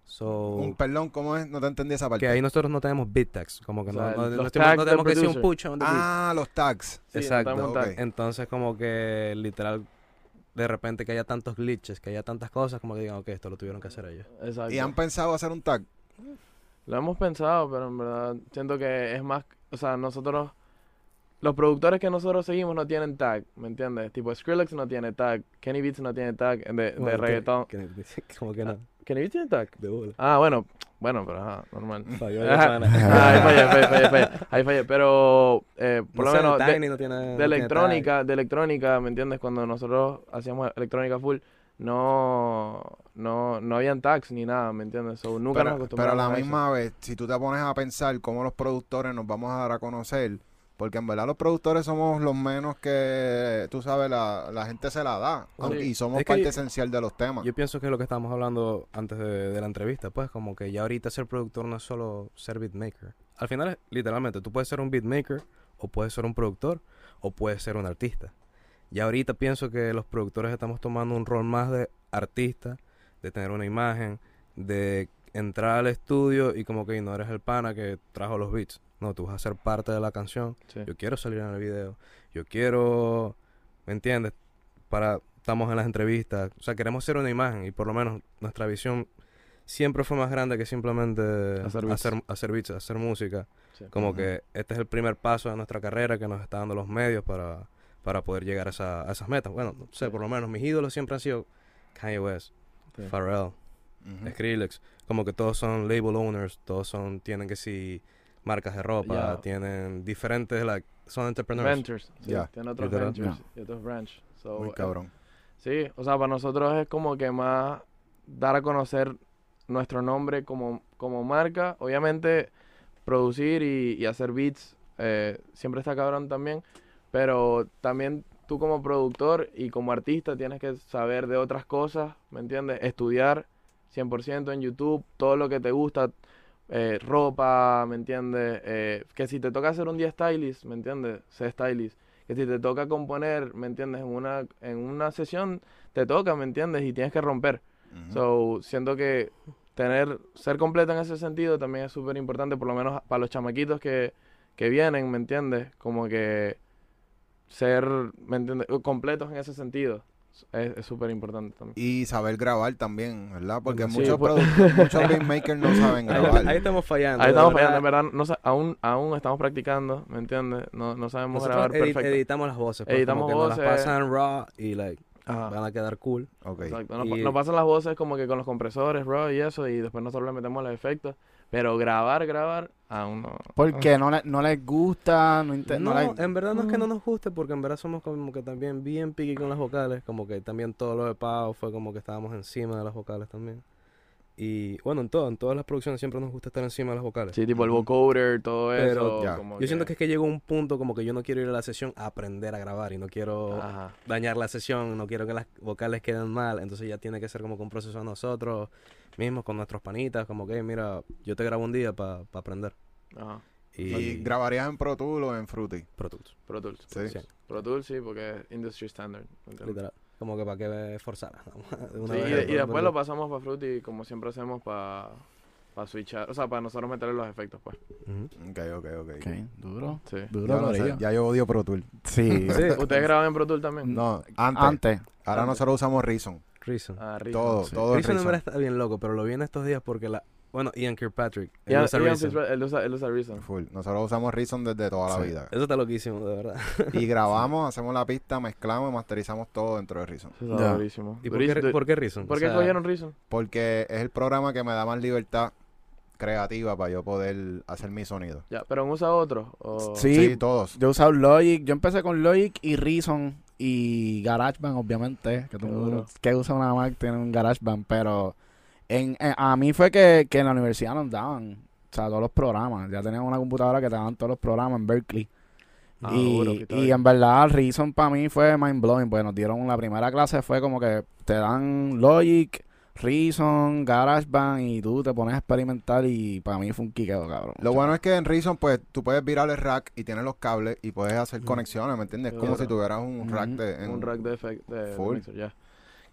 So, Un perdón, ¿cómo es? No te entendí esa parte. que ahí nosotros no tenemos beat tags. Como que O no, sea, no, los no tenemos que decir un push on the beat. Ah, los tags. Sí, Exacto. Entonces, como que literal, de repente que haya tantos glitches, que haya tantas cosas, como que digan, ok, esto lo tuvieron que hacer ellos. Exacto. ¿Y han pensado hacer un tag? Lo hemos pensado, pero en verdad siento que es más, o sea, nosotros, los productores que nosotros seguimos no tienen tag, ¿me entiendes? Tipo Skrillex no tiene tag, Kenny Beats no tiene tag de, de Bueno, que- que- como que no. ¿Kenny Beats tiene tag? De bola. Ah, bueno, bueno, pero ajá, normal. Falló. Ah, ahí fallé, fallé, fallé, fallé, ahí fallé, pero eh, por No lo menos de, Tiny no tiene- no de tiene electrónica, de electrónica, ¿me entiendes? Cuando nosotros hacíamos electrónica full, no, no, no habían tags ni nada, ¿me entiendes? So, nunca nos Pero, pero a la a eso. misma vez, si tú te pones a pensar cómo los productores nos vamos a dar a conocer, Porque en verdad los productores somos los menos que, tú sabes, la, la gente se la da. Y somos parte yo- esencial de los temas. Yo pienso que es lo que estábamos hablando antes de, de la entrevista, pues como que ya ahorita ser productor no es solo ser beatmaker. Al final, es, literalmente, tú puedes ser un beatmaker, o puedes ser un productor, o puedes ser un artista. Ya ahorita pienso que los productores estamos tomando un rol más de artista, de tener una imagen, de entrar al estudio y como que no eres el pana que trajo los beats. No, tú vas a ser parte de la canción Sí. yo quiero salir en el video, yo quiero, ¿me entiendes? Para, estamos en las entrevistas, o sea, queremos ser una imagen y por lo menos nuestra visión siempre fue más grande que simplemente Hacer beats. hacer, hacer beats, hacer música. Sí. Como que este es el primer paso de nuestra carrera que nos está dando los medios para, para poder llegar a, esa- a esas metas. Bueno, no sé, Sí. por lo menos mis ídolos siempre han sido Kanye West, Sí. Pharrell. Skrillex, como que todos son label owners, todos son, tienen que si marcas de ropa, tienen diferentes, like, son entrepreneurs. Ventures. Sí, Ya. Tiene otros Literal. ventures y otros branch. So, Muy eh, cabrón. Sí, o sea, para nosotros es como que más dar a conocer nuestro nombre como, como marca. Obviamente, producir y, y hacer beats eh, siempre está cabrón también. Pero también tú como productor y como artista tienes que saber de otras cosas, ¿me entiendes? Estudiar 100% en YouTube, todo lo que te gusta, eh, ropa, ¿me entiendes? Eh, que si te toca hacer un día stylist, ¿me entiendes? Sé stylist. Que si te toca componer, ¿me entiendes? En una, en una sesión te toca, ¿me entiendes? Y tienes que romper. Ujú. So, siento que tener, ser completo en ese sentido también es súper importante, por lo menos para los chamaquitos que, que vienen, ¿me entiendes? Como que ser, ¿me entiendes? Completos en ese sentido es súper importante también. Y saber grabar también, ¿verdad? Porque Sí, muchos, pues. produ- muchos beatmakers no saben grabar. ahí estamos fallando. Ahí estamos verdad. fallando, en verdad, no, aún, aún estamos practicando, ¿me entiendes? No, no sabemos Nosotros grabar edi- perfecto. editamos las voces. pues, Editamos como que nos voces. las pasan raw y like, Ajá. van a quedar cool. Ok. Exacto. Nos, Y- nos pasan las voces como que con los compresores, bro, y eso, y después nosotros le metemos los efectos. Pero grabar, grabar, aún no. Porque no, le- no les gusta, no, no No, les- en verdad no es que no nos guste, porque en verdad somos como que también bien picky con las vocales. Como que también todo lo de Pau fue como que estábamos encima de las vocales también. Y bueno, en todo, en todas las producciones siempre nos gusta estar encima de las vocales. Sí, tipo el vocoder, todo Pero eso. como Yo siento que es que llegó un punto como que yo no quiero ir a la sesión a aprender a grabar y no quiero Ajá. dañar la sesión, no quiero que las vocales queden mal, entonces ya tiene que ser como que un proceso de nosotros mismos, con nuestros panitas, como que mira, yo te grabo un día para aprender. Ajá. Y, ¿Y grabarías en Pro Tools o en Fruity? Pro Tools, Pro Tools. Sí. sí, Pro Tools, sí, porque es industry standard. literal. Como que para que forzara. de una Sí, y, de- después lo pasamos para Fruity, como siempre hacemos para pa switchar. O sea, para nosotros meterle los efectos, pues. Ok, ok, ok. Ok, duro. Sí. Duro, Ya, no sé, ya yo odio Pro Tools. Sí. Sí. ¿Ustedes graban en Pro Tools también? No, antes. Antes. Ahora nosotros usamos Reason. Reason. Ah, Reason. Todo, Sí. todo Reason en Reason. verdad está bien loco, pero lo vi en estos días porque la... Bueno, Ian Kirkpatrick. él Ian- usa Ian Reason. Él usa, él usa Reason. Full. Nosotros usamos Reason desde toda la Sí. vida. Eso está loquísimo, de verdad. Y grabamos, hacemos la pista, mezclamos y masterizamos todo dentro de Reason. Eso está Ya. durísimo. ¿Y por qué, Durísimo. por qué Reason? ¿Por O qué sea, cogieron Reason? Porque es el programa que me da más libertad creativa para yo poder hacer mi sonido. Ya, pero ¿en usa otro? O... Sí. Sí, todos. Yo he usado Logic. Yo empecé con Logic y Reason y GarageBand, obviamente. Que todo el mundo que usa una Mac tiene un GarageBand. Pero en, en- a mí fue que, que en la universidad nos daban, o sea, todos los programas. Ya tenían una computadora que te daban todos los programas en Berkeley. Ah, y, y en verdad, Reason para mí fue mind blowing. Pues nos dieron la primera clase, fue como que te dan Logic, Reason, GarageBand y tú te pones a experimentar. Y para mí fue un quiqueo, cabrón. Lo bueno es que en Reason, pues, tú puedes virar el rack y tienes los cables y puedes hacer conexiones, ¿me entiendes? Es Qué como duro. si tuvieras un rack de... en- Un rack de. De, de Full. mixer, ya.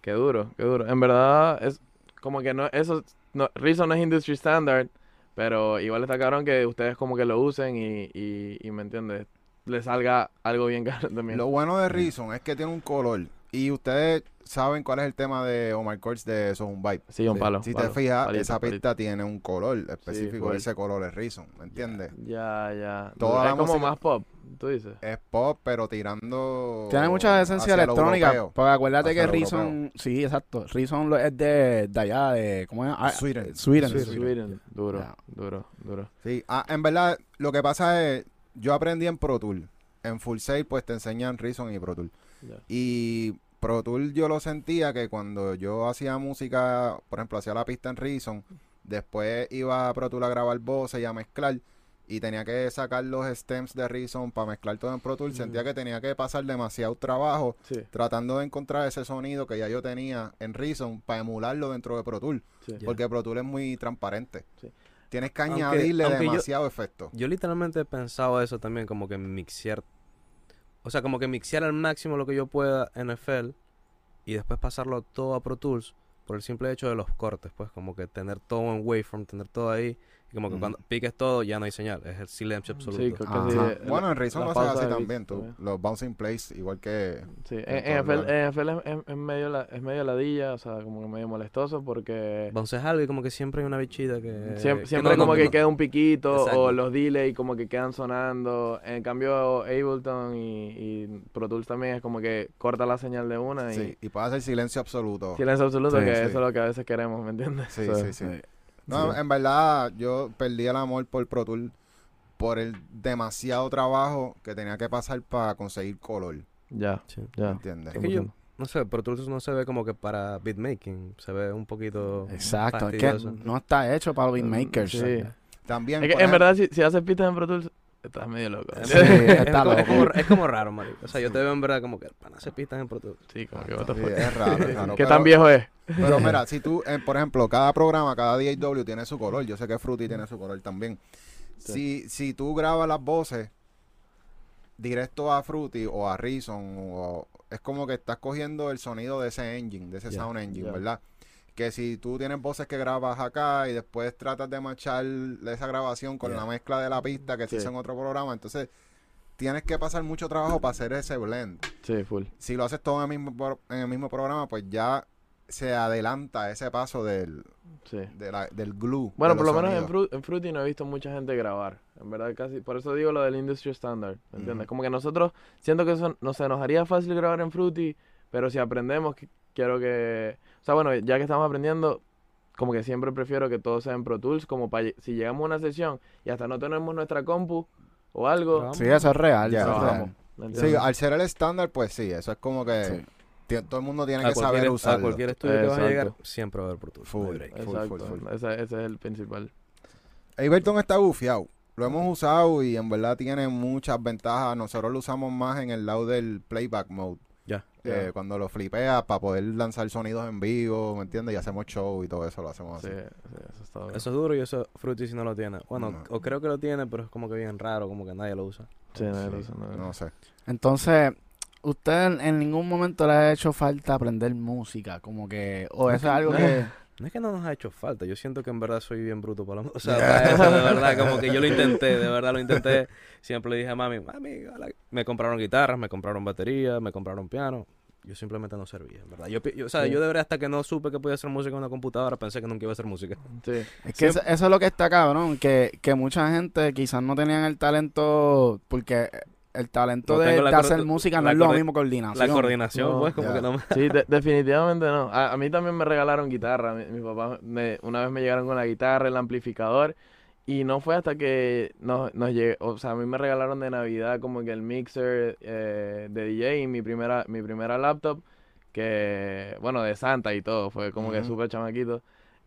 Qué duro, qué duro. En verdad, es como que no, eso, no, Reason no es industry standard, pero igual está cabrón que ustedes como que lo usen y, y, y ¿me entiendes? Le salga algo bien caro también. Lo bueno de Reason es que tiene un color. Y ustedes saben cuál es el tema de Omar Courts de Son un Vibe. sí, un palo. Si palo, te fijas, palito, esa palito. pista tiene un color específico. ese color es Reason, ¿me entiendes? Ya, ya. Toda es la como más pop, tú dices. Es pop, pero tirando... Tiene mucha esencia hacia lo electrónica. europeo. Porque acuérdate Hacia que Reason. Sí, exacto. Reason es de, de allá, de. ¿Cómo es? Ah, Sweden. Sweden. Sweden. Sweden. Duro, duro, duro. Sí, ah, en verdad, lo que pasa es, yo aprendí en Pro Tool. En Full Sail, pues te enseñan Reason y Pro Tool. Ya. Y Pro Tool yo lo sentía que cuando yo hacía música, por ejemplo, hacía la pista en Reason, después iba a Pro Tool a grabar voces y a mezclar, y tenía que sacar los stems de Reason para mezclar todo en Pro Tools, sentía que tenía que pasar demasiado trabajo Sí, tratando de encontrar ese sonido que ya yo tenía en Reason para emularlo dentro de Pro Tools, sí. porque Pro Tools es muy transparente. Sí. Tienes que Aunque- añadirle aunque yo- demasiado efecto. Yo literalmente he pensado eso también, como que mixear. O sea, como que mixear al máximo lo que yo pueda en FL y después pasarlo todo a Pro Tools por el simple hecho de los cortes, pues como que tener todo en waveform, tener todo ahí. Y como que Ujú. cuando piques todo ya no hay señal, es el silencio absoluto. Sí, creo que Ajá. sí, eh, bueno, en la lo haces así también, tú. también. Los bouncing plays, igual que... Sí, en, en en todos FL, lados. en FL es, medio la- es medio ladilla, o sea, como que medio molestoso porque Entonces es algo y como que siempre hay una bichita que... siem- que siempre, no- como no- que no- queda un piquito Exacto. o los delays como que quedan sonando. En cambio, Ableton y, y Pro Tools también es como que corta la señal de una y Sí, y puede hacer silencio absoluto. silencio absoluto, Sí, que sí. eso es lo que a veces queremos, ¿me entiendes? Sí, So, sí, sí. No, Sí. en verdad, yo perdí el amor por Pro Tools por el demasiado trabajo que tenía que pasar para conseguir color. Ya, Sí. ya. ¿Entiendes? Es que yo, no sé, Pro Tools no se ve como que para beatmaking, se ve un poquito Exacto, es que no está hecho para beatmakers. Sí. También, Es que por en ejemplo, verdad, si, si haces pistas en Pro Tools, estás medio loco. Sí, es, está como, es, loco. como, es como raro, marico. O sea, yo te veo en verdad como que para hacer pistas en Pro Tools. Sí, como que sí, fuck. es raro, es raro, ¿Qué pero- tan viejo es? Pero mira, si tú, eh, por ejemplo, cada programa, cada DAW tiene su color. Yo sé que Fruity tiene su color también. Si, si tú grabas las voces directo a Fruity o a Reason, o, es como que estás cogiendo el sonido de ese engine, de ese sound engine. ¿verdad? Que si tú tienes voces que grabas acá y después tratas de machar esa grabación con la mezcla de la pista que se Sí. hizo en otro programa, entonces tienes que pasar mucho trabajo para hacer ese blend Sí, full. si lo haces todo en el mismo, en el mismo programa, pues ya se adelanta ese paso del, Sí. de la- del glue. Bueno, de por lo menos en. Fru- en Fruity no he visto mucha gente grabar. En verdad, casi. Por eso digo lo del industry standard. ¿Me entiendes? Como que nosotros, siento que eso no se nos haría fácil grabar en Fruity, pero si aprendemos, que- quiero que. O sea, bueno, ya que estamos aprendiendo, como que siempre prefiero que todo sea en Pro Tools, como para si llegamos a una sesión y hasta no tenemos nuestra compu o algo. Sí, eso es real. Ya, eso es trabajamos. real. ¿me Sí, al ser el estándar, pues sí, eso es como que Sí. todo el mundo tiene A que saber cualquier, a usarlo. cualquier estudio que vas a llegar, Exacto. siempre va a haber Pro Tools. Full. break. full, Exacto. full, full. Ese, ese es el principal. Ableton está bufiado. Lo hemos usado y en verdad tiene muchas ventajas. Nosotros lo usamos más en el lado del playback mode. Eh, cuando lo flipea para poder lanzar sonidos en vivo, ¿me entiendes? Y hacemos show y todo eso lo hacemos Sí, así. sí, eso está bueno. Eso es duro y eso Fruity si no lo tiene. Bueno, No. o creo que lo tiene, pero es como que bien raro, como que nadie lo usa. Sí, nadie lo usa, nadie no sé. Entonces, ¿usted en ningún momento le ha hecho falta aprender música? Como que, o eso es algo que... No es que no nos ha hecho falta, yo siento que en verdad soy bien bruto para la O sea, para eso, de verdad, como que yo lo intenté, de verdad lo intenté. Siempre le dije a mami, mami, hola". me compraron guitarras, me compraron baterías, me compraron piano. Yo simplemente no servía, en verdad. Yo, o sea, Sí. yo de verdad hasta que no supe que podía hacer música en una computadora, pensé que nunca iba a hacer música. Sí. Es que eso, eso es lo que está cabrón, que, que mucha gente quizás no tenían el talento, porque el talento No de, hacer música no es lo mismo coordinación. La coordinación, No, pues, como que no me... Sí, de- definitivamente no. A, a mí también me regalaron guitarra. Mi, mi papá me- una vez me llegaron con la guitarra, el amplificador. Y no fue hasta que nos, nos llegó, o sea, a mí me regalaron de Navidad como que el mixer eh, de DJ y mi primera, mi primera laptop, que, bueno, de Santa y todo, fue como que súper chamaquito.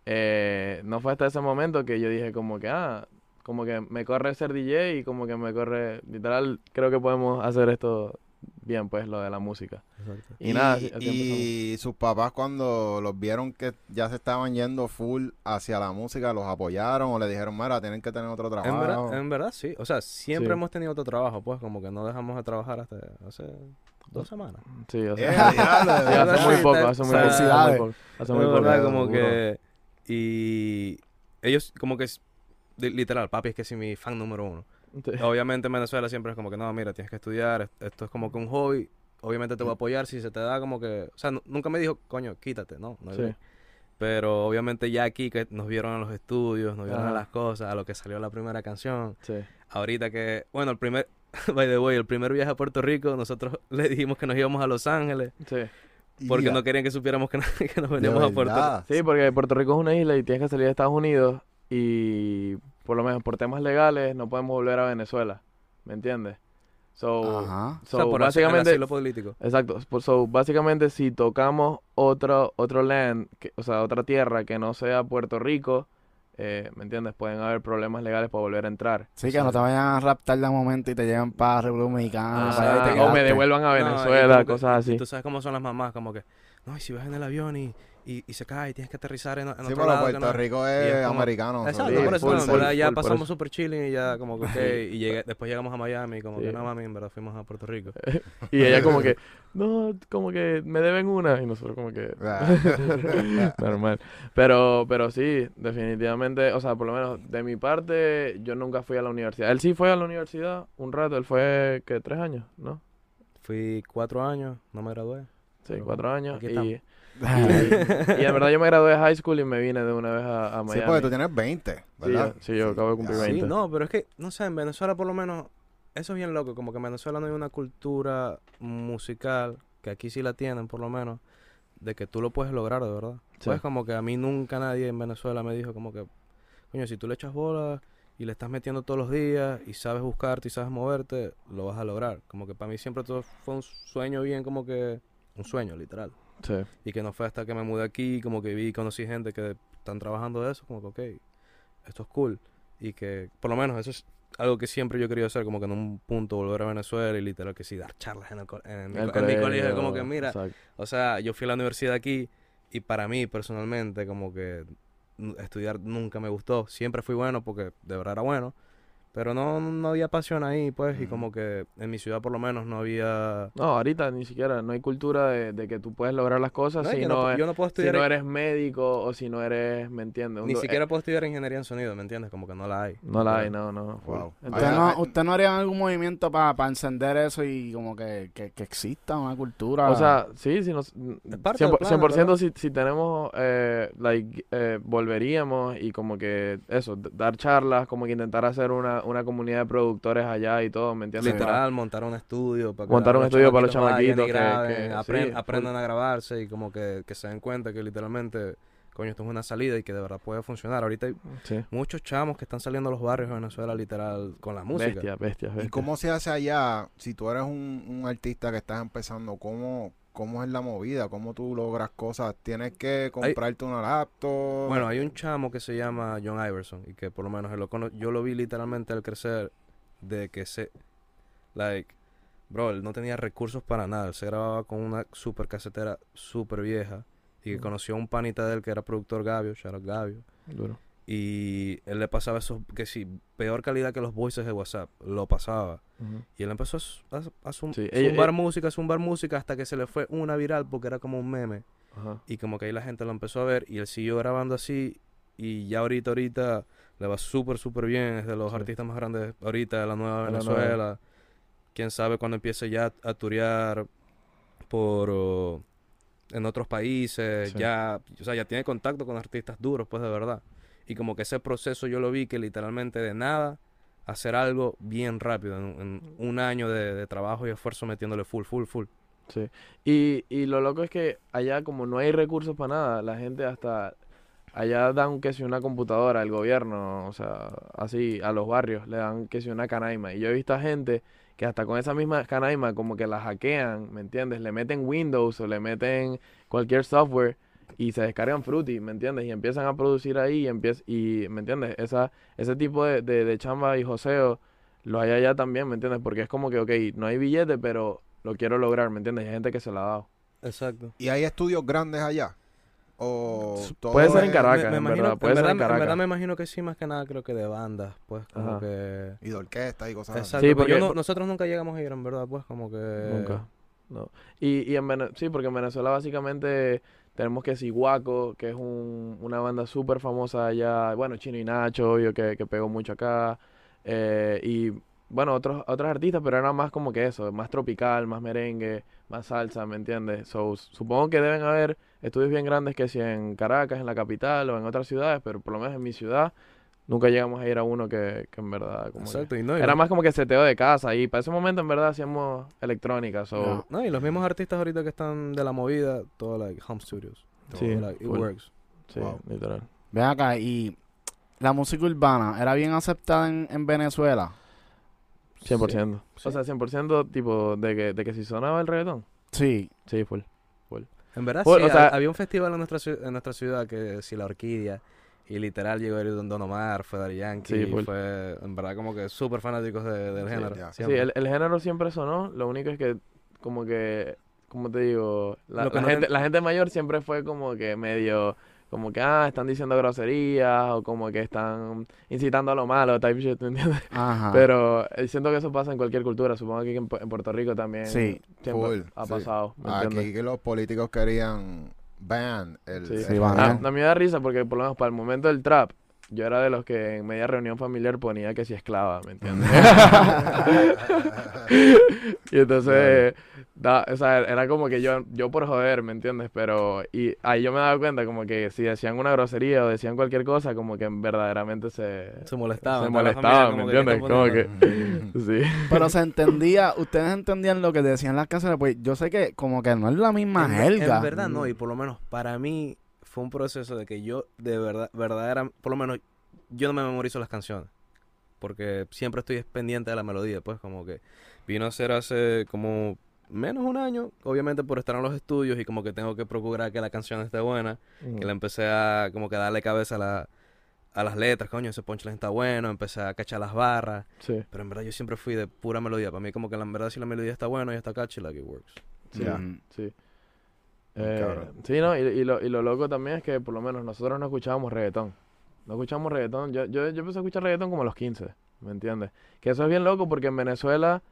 Eh, no fue hasta ese momento que yo dije como que, ah, como que me corre ser DJ y como que me corre, literal, creo que podemos hacer esto bien, pues, lo de la música. Y, nada, así- así empezamos. y sus papás cuando los vieron que ya se estaban yendo full hacia la música, los apoyaron o le dijeron, mira, tienen que tener otro En trabajo. verdad, en verdad, sí. O sea, siempre Sí. hemos tenido otro trabajo, pues, como que no dejamos de trabajar hasta hace dos semanas. Sí, o sea, diablo, de sí, verdad. hace muy poco, hace muy o sea, poco, hace muy poco, hace muy poco. como que... Y ellos, como que, literal, papi es que sí mi fan número uno. Sí. Obviamente en Venezuela siempre es como que, no, mira, tienes que estudiar, est- esto es como que un hobby, obviamente te voy a apoyar si se te da como que... O sea, nu- nunca me dijo, coño, quítate, no, Sí. Pero obviamente ya aquí que nos vieron en los estudios, nos vieron Ajá. las cosas, a lo que salió la primera canción. Sí. Ahorita que, bueno, el primer, by the way, el primer viaje a Puerto Rico, nosotros le dijimos que nos íbamos a Los Ángeles Sí. porque no querían que supiéramos que, que nos veníamos a Puerto Rico. Sí, porque Puerto Rico es una isla y tienes que salir de Estados Unidos y por lo menos por temas legales no podemos volver a Venezuela, ¿me entiendes? So, Ajá. so o sea, por el básicamente, asilo político. exacto, so, básicamente si tocamos otro otro land, que- o sea, otra tierra que no sea Puerto Rico, eh, ¿me entiendes? Pueden haber problemas legales para volver a entrar. Sí, que no te vayan a raptar de momento y te lleven para República Dominicana. Ah, o me devuelvan a No, Venezuela, que- cosas así. Tú sabes cómo son las mamás, como que, no, y si vas en el avión y, y, y se cae y tienes que aterrizar en, en Sí, otro pero lado. que Puerto no- Rico y es, es como- americano. Exacto, Sí, por eso full, no, full, ya full, pasamos eso. super chilling y ya como que, ok, y llegué, después llegamos a Miami como que no mami, en verdad fuimos a Puerto Rico. Y ella como que, no, como que me deben una. Y nosotros como que, Ah. normal. Pero, pero sí, definitivamente, o sea, por lo menos de mi parte, yo nunca fui a la universidad. Él sí fue a la universidad un rato, él fue, ¿qué? ¿Tres años? ¿No? Fui cuatro años, no me gradué. Sí, cuatro años. aquí Y, estamos. Y, en verdad yo me gradué de high school y me vine de una vez a, a Sí, Miami. porque tú tienes 20, Sí, ¿verdad? yo- sí, yo acabo de cumplir ya. 20. Sí, no, pero es que, no sé, en Venezuela por lo menos, eso es bien loco, como que en Venezuela no hay una cultura musical, que aquí sí la tienen por lo menos, de que tú lo puedes lograr de verdad. Sí. Pues como que a mí nunca nadie en Venezuela me dijo como que, coño, si tú le echas bola y le estás metiendo todos los días y sabes buscarte y sabes moverte, lo vas a lograr. Como que para mí siempre todo fue un sueño bien como que, un sueño literal. Sí. Y que no fue hasta que me mudé aquí, como que vi y conocí gente que están trabajando de eso, como que, ok, esto es cool. Y que, por lo menos, eso es algo que siempre yo he querido hacer, como que en un punto volver a Venezuela y literal que sí, dar charlas en, el, en, mi, El en mi colegio. Como que, mira, exacto. o sea, yo fui a la universidad aquí y para mí, personalmente, como que estudiar nunca me gustó. Siempre fui bueno porque de verdad era bueno. Pero no, no había pasión ahí, pues, y como que en mi ciudad por lo menos no había... No, ahorita ni siquiera, no hay cultura de, de que tú puedes lograr las cosas No, si, no, no- yo no puedo si estudiar... no en- eres médico o si no eres, ¿me entiendes? Ni siquiera puedo estudiar ingeniería en sonido, ¿me entiendes? Como que no la hay. eh, no la hay, no, no. Wow. ¿Usted Entonces, no, ay. ¿Usted no haría algún movimiento para encender eso y como que, que, que exista una cultura? o sea, sí, si nos, parte del 100%, plan, 100% si, si tenemos, eh, like, eh, volveríamos y como que eso, dar charlas, como que intentar hacer una, una comunidad de productores allá y todo, ¿me entiendes? Literal, montar un estudio para que Montar un estudio para los chamaquitos que- graben, que- apren- sí, aprendan full. a grabarse y como que, que se den cuenta que literalmente, coño, esto es una salida y que de verdad puede funcionar. Ahorita hay Sí. muchos chamos que están saliendo a los barrios de Venezuela literal con la música. Bestia, bestia, bestia. ¿Y cómo se hace allá? Si tú eres un, un artista que estás empezando, ¿cómo, ¿cómo es la movida? ¿Cómo tú logras cosas? ¿Tienes que comprarte una laptop? Bueno, hay un chamo que se llama John Iverson y que por lo menos él lo cono- yo lo vi literalmente al crecer de que se like bro, él no tenía recursos para nada, él se grababa con una super casetera super vieja y que Ujú. conoció a un panita de él que era productor Gabio, shout out Gabio, Duro. Y él le pasaba eso que sí, peor calidad que los voices de WhatsApp, lo pasaba. Y él empezó a, a, a zum- Sí, ella- zumbar ella- música, zumbar música hasta que se le fue una viral porque era como un meme. Y como que ahí la gente lo empezó a ver y él siguió grabando así y ya ahorita, ahorita le va súper, súper bien. Es de los Sí. artistas más grandes ahorita de la nueva De la Venezuela. Quién sabe cuando empiece ya a turear por... oh, en otros países, Sí. ya, o sea, ya tiene contacto con artistas duros, pues de verdad. Y como que ese proceso yo lo vi que literalmente de nada hacer algo bien rápido, en, en un año de, de trabajo y esfuerzo metiéndole full, full, full. Sí. Y, y lo loco es que allá como no hay recursos para nada, la gente hasta allá dan que si una computadora al gobierno, o sea, así a los barrios le dan que si una canaima. Y yo he visto a gente que hasta con esa misma canaima como que la hackean, ¿me entiendes? Le meten Windows o le meten cualquier software y se descargan Fruity, ¿me entiendes? Y empiezan a producir ahí y empieza y ¿me entiendes? Esa ese tipo de, de, de chamba y joseo lo hay allá también, ¿me entiendes? Porque es como que, ok, no hay billete, pero lo quiero lograr, ¿me entiendes? Y hay gente que se la ha dado. Exacto. ¿Y hay estudios grandes allá? ¿O todo Puede ser en Caracas, en verdad, puede ser en Caracas. verdad me imagino que sí, más que nada creo que de bandas, pues como Ajá. que... Y de orquesta y cosas Exacto, Sí, pero porque- yo no- nosotros nunca llegamos a ir, en verdad, pues como que... Nunca. No. Y, y en Vene- sí, porque en Venezuela básicamente tenemos que si Guaco, que es un- una banda súper famosa allá, bueno, Chino y Nacho, obvio, que, que pegó mucho acá, eh, y bueno, otros, otros artistas, pero era más como que eso, más tropical, más merengue, más salsa, ¿me entiendes? So, supongo que deben haber estudios bien grandes que si en Caracas, en la capital o en otras ciudades, pero por lo menos en mi ciudad nunca llegamos a ir a uno que, que en verdad como que- Exacto, y no, y era más como que seteo de casa y para ese momento en verdad hacíamos electrónica, so, No, y los mismos artistas ahorita que están de la movida, todo like home studios. Todo, Sí, like, it full. works. sí, Wow. literal. Ven acá, y la música urbana, ¿era bien aceptada en, en Venezuela? 100%. Sí. O sea, 100% tipo de que, de que si sonaba el reggaetón. Sí. Sí, full. En verdad, Full, sí, o sea- ha- había un festival en nuestra, en nuestra ciudad que si la Orquídea, Y literal llegó el Don Omar, fue Daddy Yankee, Sí, fue en verdad como que súper fanáticos de- del género. Sí, siempre. el, el género siempre sonó, lo único es que como que, como te digo, la, no gente, ten- la gente mayor siempre fue como que medio, como que, ah, están diciendo groserías o como que están incitando a lo malo, type shit, ¿me entiendes? Ajá. Pero eh, siento que eso pasa en cualquier cultura, supongo que en, en Puerto Rico también Sí. Full, ha sí. pasado, ¿me entiendes? Aquí que los políticos querían ban el, Sí. el Sí, van Ah, a- a mí me da risa porque por lo menos para el momento del trap, yo era de los que en media reunión familiar ponía que si esclava, ¿me entiendes? y entonces, da- o sea, era como que yo, yo por joder, ¿me entiendes? Pero, y ahí yo me daba cuenta como que si decían una grosería o decían cualquier cosa, como que verdaderamente se... Se molestaban. Se molestaban, ¿me ¿qué entiendes? Como que- Sí. Pero se entendía, ustedes entendían lo que decían las canciones, pues yo sé que como que no es la misma En, jerga. en verdad no, y por lo menos para mí fue un proceso de que yo de verdad, verdadera, por lo menos yo no me memorizo las canciones, porque siempre estoy pendiente de la melodía, pues como que vino a ser hace como menos un año, obviamente por estar en los estudios y como que tengo que procurar que la canción esté buena, que le empecé a como que darle cabeza a, la- a las letras, coño, ese punchline está bueno, empecé a cachar las barras, Sí, pero en verdad yo siempre fui de pura melodía, para mí como que la en verdad si la melodía está buena y está catchy, like it works. Mm. sí. Eh, sí, no, y, y lo, y lo loco también es que por lo menos nosotros no escuchábamos reggaetón. No escuchamos reggaetón. Yo, yo, yo empecé a escuchar reggaetón como a los 15, ¿me entiendes? Que eso es bien loco porque en Venezuela,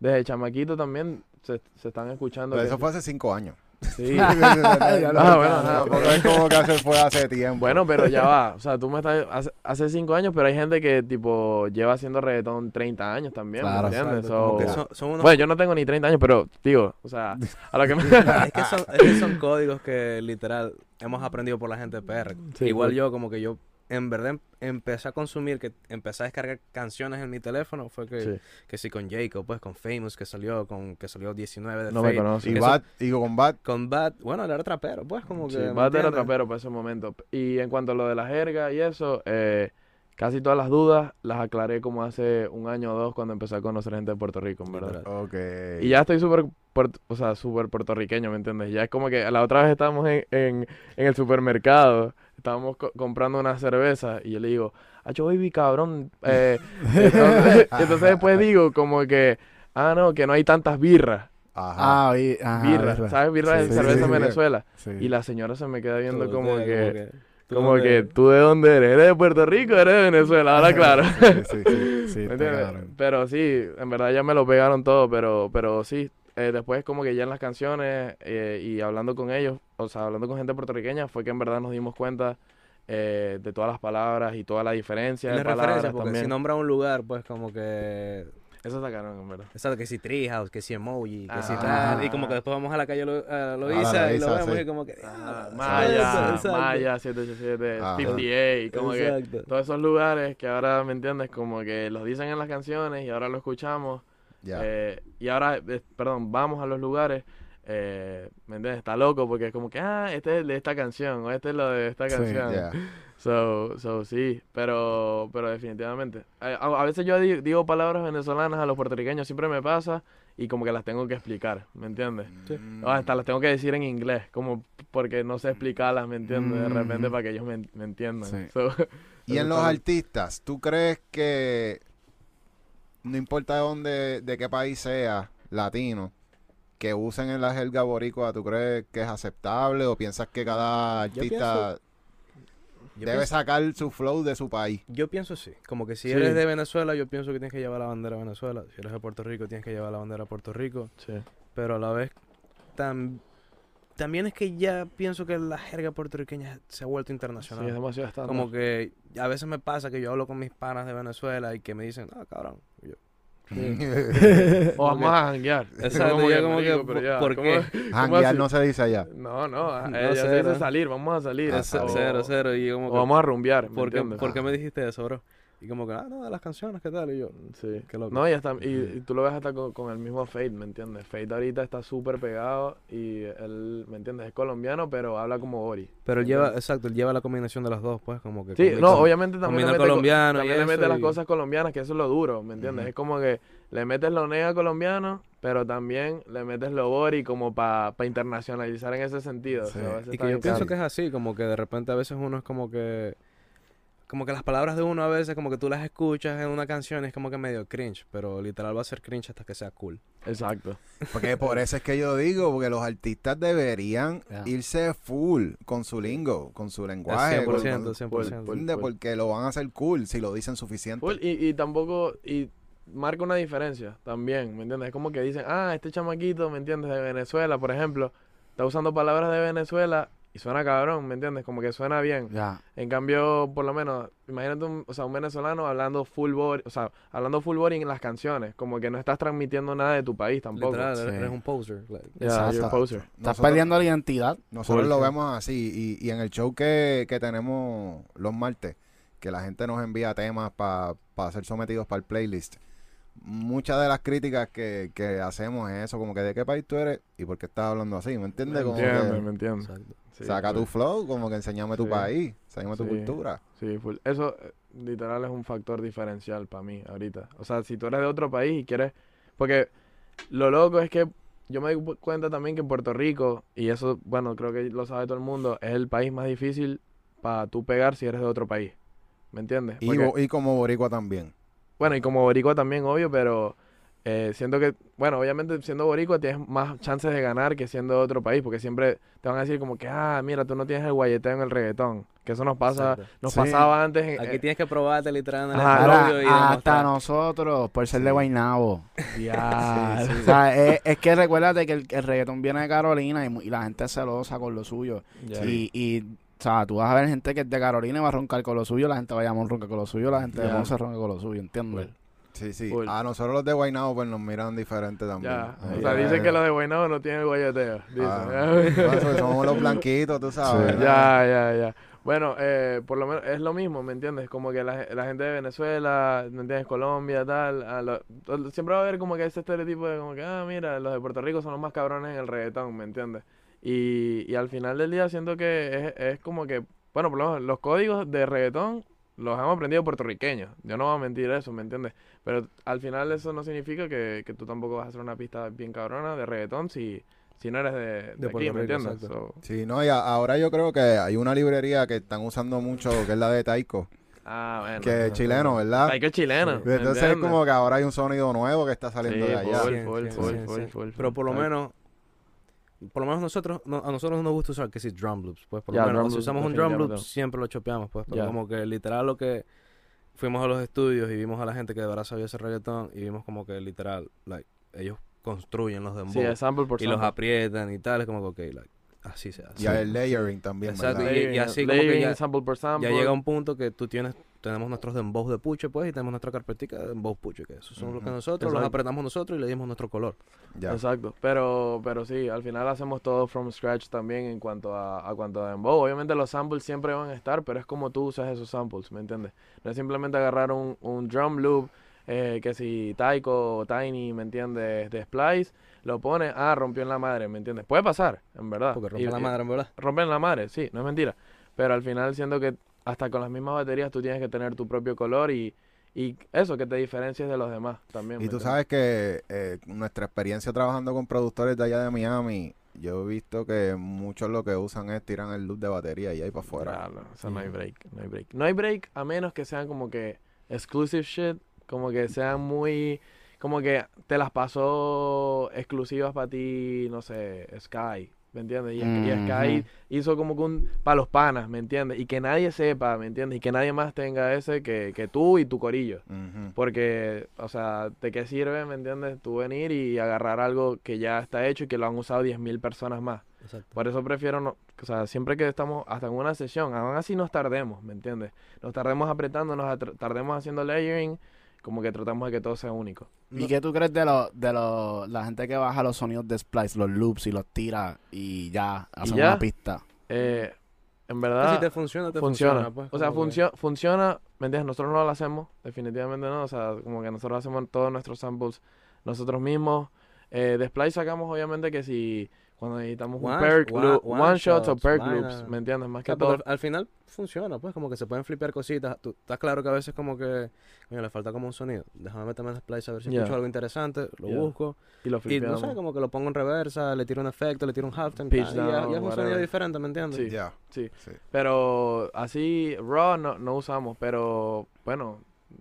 desde chamaquito también se, se están escuchando. Pero eso fue hace cinco años. Sí. Ya lo Ah, bueno, Tampoco es como que hace, fue hace tiempo. Bueno, pero ya va. O sea, tú me estás. Hace, hace cinco años, pero hay gente que, tipo, lleva haciendo reggaetón 30 años también, ¿me Claro. entiendes? Exacto, como So- que son, son unos Bueno, yo no tengo ni 30 años, pero, digo, o sea, a lo que me. es, que son, es que son códigos que literal hemos aprendido por la gente de PR. Sí, Igual yo, como que yo en verdad em- empecé a consumir, que empecé a descargar canciones en mi teléfono, fue que Sí. que sí con Jacob, pues con Famous, que salió, con que salió 19 de No me Fate, conoce. y Bad, y con Bad, Con Bad, bueno, él era trapero, pues como que... Sí, ¿me Bad era trapero para ese momento. Y en cuanto a lo de la jerga y eso, eh, casi todas las dudas las aclaré como hace un año o dos cuando empecé a conocer gente de Puerto Rico, en verdad. Ok. Y ya estoy súper, o sea, súper puertorriqueño, ¿me entiendes? Ya es como que la otra vez estábamos en, en, en el supermercado, estábamos co- comprando una cerveza y yo le digo, Acho baby, cabrón. Eh, entonces, entonces después digo como que, ah, no, que no hay tantas birras. Ajá. Ah, vi- ajá, Birras, birra. ¿sabes? Birras Sí, de sí, cerveza sí, en. Venezuela. Sí. Y la señora se me queda viendo Como como que- que, ¿tú como dónde que, eres? ¿tú de dónde eres? ¿Eres de Puerto Rico o eres de Venezuela? Ahora claro. Sí, sí, sí. Sí, ¿Me entiendes? Pero sí, en verdad ya me lo pegaron todo, pero, pero sí, eh, después como que ya en las canciones eh, y hablando con ellos, o sea, hablando con gente puertorriqueña, fue que en verdad nos dimos cuenta eh, de todas las palabras y toda la diferencia de palabras porque también. si nombra un lugar, pues como que... Eso sacaron, en verdad. Exacto, que si Treehouse, que si Emoji, que si Ah. tal. Y como que después vamos a la calle Lo- a A Loiza la y lo vemos sí. y como que... Ah, ah, Maya, exacto. Maya 787, Ajá. 58, como que Exacto. todos esos lugares que ahora, ¿me entiendes? Como que los dicen en las canciones y ahora lo escuchamos. Eh, y ahora, eh, perdón, vamos a los lugares. Eh, ¿Me entiendes? Está loco porque es como que, ah, este es el de esta canción o este es lo de esta Sí, canción. Ya. So, so, sí, pero, pero definitivamente. A, a- veces yo di- digo palabras venezolanas a los puertorriqueños, siempre me pasa y como que las tengo que explicar, ¿me entiendes? Mm. O hasta las tengo que decir en inglés, como porque no sé explicarlas, ¿me entiendes? De repente Mm. para que ellos me, me entiendan. Sí. So, Y en los artistas, ¿tú crees que no importa de dónde, de qué país sea latino, que usen en la jerga boricua, ¿tú crees que es aceptable o piensas que cada artista debe pienso- sacar su flow de su país? Yo pienso sí. Como que si Sí. eres de Venezuela, yo pienso que tienes que llevar la bandera de Venezuela. Si eres de Puerto Rico, tienes que llevar la bandera de Puerto Rico. Sí. Pero a la vez, tam- también es que ya pienso que la jerga puertorriqueña se ha vuelto Sí, internacional. es demasiado estándar. Como que a veces me pasa que yo hablo con mis panas de Venezuela y que me dicen, ah, cabrón. Y yo, O vamos a janguear. Exacto, Como que, pero ya, ¿por ¿cómo- qué? Janguear no se dice allá. No, no, a- No, ella se dice salir, vamos a salir. Ah, o, cero, cero. Y yo como o que, vamos a rumbear, ¿me ¿por, qué, por qué me dijiste eso, bro? Y como que, ah, no, de las canciones, ¿qué tal? Y yo, Sí. qué loco. No, y, hasta, y, y tú lo ves hasta con, con el mismo Fate, ¿me entiendes? Fate ahorita está súper pegado y él, ¿me entiendes? Es colombiano, pero habla como Ori. Pero él ¿me lleva, exacto, él lleva la combinación de las dos, pues, como que... Sí, no, obviamente también combina le mete, co- colombiano también le mete las cosas colombianas, que eso es lo duro, ¿me entiendes? Es como que le metes lo nega colombiano, pero también le metes lo Ori como para internacionalizar en ese sentido. Sí. O sea, a veces Y que yo pienso que es así, como que de repente a veces uno es como que como que las palabras de uno a veces, como que tú las escuchas en una canción y es como que medio cringe, pero literal va a ser cringe hasta que sea cool. Exacto. Porque por eso es que yo digo, porque los artistas deberían irse full con su lingo, con su lenguaje. con- 100%, con- 100%. ¿entiendes? full. Porque lo van a hacer cool si lo dicen suficiente. Full, y, y tampoco, y marca una diferencia también, ¿me entiendes? Es como que dicen, ah, este chamaquito, ¿me entiendes? De Venezuela, por ejemplo, está usando palabras de Venezuela y suena cabrón, ¿me entiendes? Como que suena bien. Ya. En cambio, por lo menos, imagínate un, o sea, un venezolano hablando full body, o sea, hablando full body en las canciones, como que no estás transmitiendo nada de tu país tampoco. Literal, sí. eres, un poser. like. Yeah, Exacto. you're a poser. Estás Nosotros- perdiendo la identidad. Nosotros lo vemos así. Y, y en el show que, que tenemos los martes, que la gente nos envía temas para ser sometidos para el playlist. Muchas de las críticas que, que hacemos es eso, como que de qué país tú eres y por qué estás hablando así, ¿me Me entiendes? Como entiendes, que me entiendes. Exacto. Sí, saca tu flow, como que enséñame tu Sí. país, enséñame tu Sí. cultura. Sí, full. Eso eh, literal es un factor diferencial para mí ahorita. O sea, si tú eres de otro país y quieres... Porque lo loco es que yo me doy cuenta también que Puerto Rico, y eso, bueno, creo que lo sabe todo el mundo, es el país más difícil para tú pegar si eres de otro país. ¿Me entiendes? Porque- y como boricua también. bueno, y como boricua también, obvio, pero eh, siento que, bueno, obviamente siendo boricua tienes más chances de ganar que siendo de otro país, porque siempre te van a decir como que, ah, mira, tú no tienes el guayeteo en el reggaetón, que eso nos pasa, Exacto. nos Sí. pasaba antes en, Aquí eh, tienes que probarte literal en el y hasta nosotros, por ser de Sí. Guaynabo. Ya, O sea, es, es que recuérdate que el, el reggaetón viene de Carolina y, la gente es celosa con lo suyo. ya. Y, y, o sea, tú vas a ver gente que es de Carolina y va a roncar con lo suyo, la gente va a llamar ronca con lo suyo, la gente de Ya. Ponce ronca con lo suyo, ¿entiendes? Sí, sí. Full. A nosotros los de Guaynabo pues nos miran diferente también. Ya, o sea, ya- dicen que los de Guaynabo no tienen guayeteo. Dicen. Ah, bueno, somos los blanquitos, tú sabes. Ya, ya, ya. Bueno, eh, por lo menos es lo mismo, ¿me entiendes? Como que la, la gente de Venezuela, ¿me entiendes? Colombia, tal. a lo- to- siempre va a haber como que ese estereotipo de como que, ah, mira, los de Puerto Rico son los más cabrones en el reggaetón, ¿me entiendes? Y, y al final del día siento que es, es como que, bueno, por lo menos los códigos de reggaetón los hemos aprendido puertorriqueños. Yo no voy a mentir eso, ¿me entiendes? Pero al final eso no significa que, que tú tampoco vas a hacer una pista bien cabrona de reggaetón si, si no eres de, de, aquí, Puerto ¿me Rico, entiendes? So, Sí, no, y a- ahora yo creo que hay una librería que están usando mucho, que es la de Taiko, ah, bueno. que es chileno, ¿verdad? Hay que es chileno. Sí. ¿me Entonces es como que ahora hay un sonido nuevo que está saliendo Sí, de allá. full, full, full, full, Pero por lo menos, por lo menos nosotros, no- a nosotros nos gusta usar que si drum loops, pues por lo menos si usamos un drum loop siempre lo chopeamos, pues, pero como que literal lo que fuimos a los estudios y vimos a la gente que de verdad sabía hacer reggaetón y vimos como que literal, like, ellos construyen los dembow Sí, es sample por y los aprietan y tal, es como que, ok, like, así se hace. Y el layering también, Exacto, ¿verdad? y- Layering, así como que layering, ya- sample por sample. Ya llega un punto que tú tienes, tenemos nuestros dembows de puche, pues, y tenemos nuestra carpetica de dembows puche, que esos son los que Ujú. nosotros los apretamos nosotros y le dimos nuestro color. Ya. Exacto, pero, pero sí, al final hacemos todo from scratch también en cuanto a, a cuanto a dembow. Obviamente los samples siempre van a estar, pero es como tú usas esos samples, ¿me entiendes? No es simplemente agarrar un, un drum loop, eh, que si Taiko o Tiny, ¿me entiendes? De Splice, lo pone, ah, rompió en la madre, ¿me entiendes? Puede pasar, en verdad. Porque rompe Y- la madre, en verdad. rompen la madre, sí, no es mentira. Pero al final siento que hasta con las mismas baterías tú tienes que tener tu propio color y, y eso, que te diferencies de los demás también. Y ¿me tú sabes que eh, nuestra experiencia trabajando con productores de allá de Miami, yo he visto que muchos lo que usan es tiran el loop de batería y ahí para afuera. Claro, o sea, no hay break, no hay break. No hay break a menos que sean como que exclusive shit, como que sean muy, como que te las pasó exclusivas para ti, no sé, Sky, ¿me entiendes? Y, y Sky hizo como que un, para los panas, ¿me entiendes? Y que nadie sepa, ¿me entiendes? Y que nadie más tenga ese que, que tú y tu corillo. Ujú. Porque, o sea, ¿de qué sirve, me entiendes? Tú venir y agarrar algo que ya está hecho y que lo han usado 10.000 personas más. Exacto. Por eso prefiero, no, o sea, siempre que estamos hasta en una sesión, aún así nos tardemos, ¿me entiendes? Nos tardemos apretando, nos tardemos haciendo layering, como que tratamos de que todo sea único. ¿Y qué tú crees de lo, de lo, la gente que baja los sonidos de Splice, los loops y los tira y ya hacen una pista? Eh, en Que verdad, si te funciona, te funciona. funciona. pues, o sea, que- funcio- funciona, ¿me entiendes? Nosotros no lo hacemos, definitivamente no. O sea, como que nosotros hacemos todos nuestros samples nosotros mismos. Eh, de Splice sacamos, obviamente, que si cuando necesitamos un One- perk one- loop, one one shots o vaina. loops, ¿me entiendes? Más que todo. al, al final funciona, pues, como que se pueden flipear cositas. Tú, estás claro que a veces como que, coño, le falta como un sonido. Déjame meterme en Splice a ver si Yeah. escucho algo interesante, lo Yeah. busco. Y lo Y no flipeamos. sé, como que lo pongo en reversa, le tiro un efecto, le tiro un halftime. Pitch ta, y ya, down, ya es un sonido diferente, ¿me entiendes? Sí. Ya. Sí. Sí. Pero así, raw no, no usamos, pero bueno,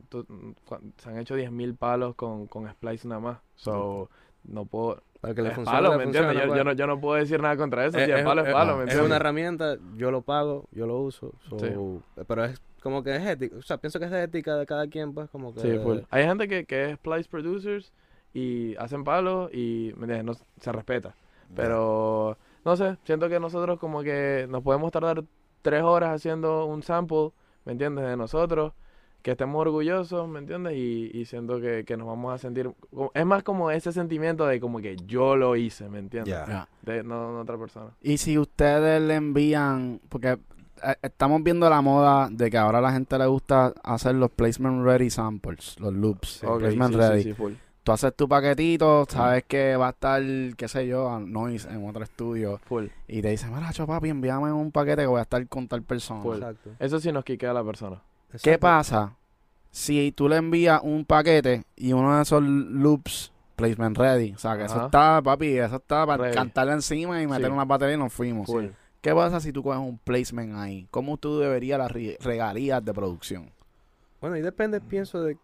tú- cu- se han hecho 10.000 palos con, con Splice nada más. So, no puedo... Para que le es funcione, palo, le ¿me funciona, entiendes? Yo, yo no, yo no puedo decir nada contra eso. Si es es- palo, es palo, ¿me Es una herramienta, yo lo pago, yo lo uso. so- Sí. Pero es como que es ética. O sea, pienso que es de ética de cada quien, pues, como que. Sí, full. Hay gente que, que es Splice Producers y hacen palos y ¿me entiendes? No, se respeta. Pero, no sé, siento que nosotros como que nos podemos tardar tres horas haciendo un sample, ¿me entiendes? De nosotros, que estemos orgullosos, ¿me entiendes? Y, y siento que, que nos vamos a sentir... Es más como ese sentimiento de como que yo lo hice, ¿me entiendes? Ya. Ya. De no, no otra persona. Y si ustedes le envían, porque eh, estamos viendo la moda de que ahora a la gente le gusta hacer los placement ready samples, los loops, Sí, Ok, placement sí, ready. sí, sí, full. Tú haces tu paquetito, sabes que va a estar, qué sé yo, a Noise en otro estudio Full. y te dicen, mira, papi, envíame un paquete que voy a estar con tal persona. Full. Exacto. Eso sí nos quiquea a la persona. ¿Qué pasa si tú le envías un paquete y uno de esos loops, placement ready, o sea, que eso está, papi, eso está para Ready. cantarle encima y meter Sí. una batería y nos fuimos. ¿Qué pasa si tú coges un placement ahí? ¿Cómo tú deberías las re- regalías de producción? Bueno, y depende, pienso, de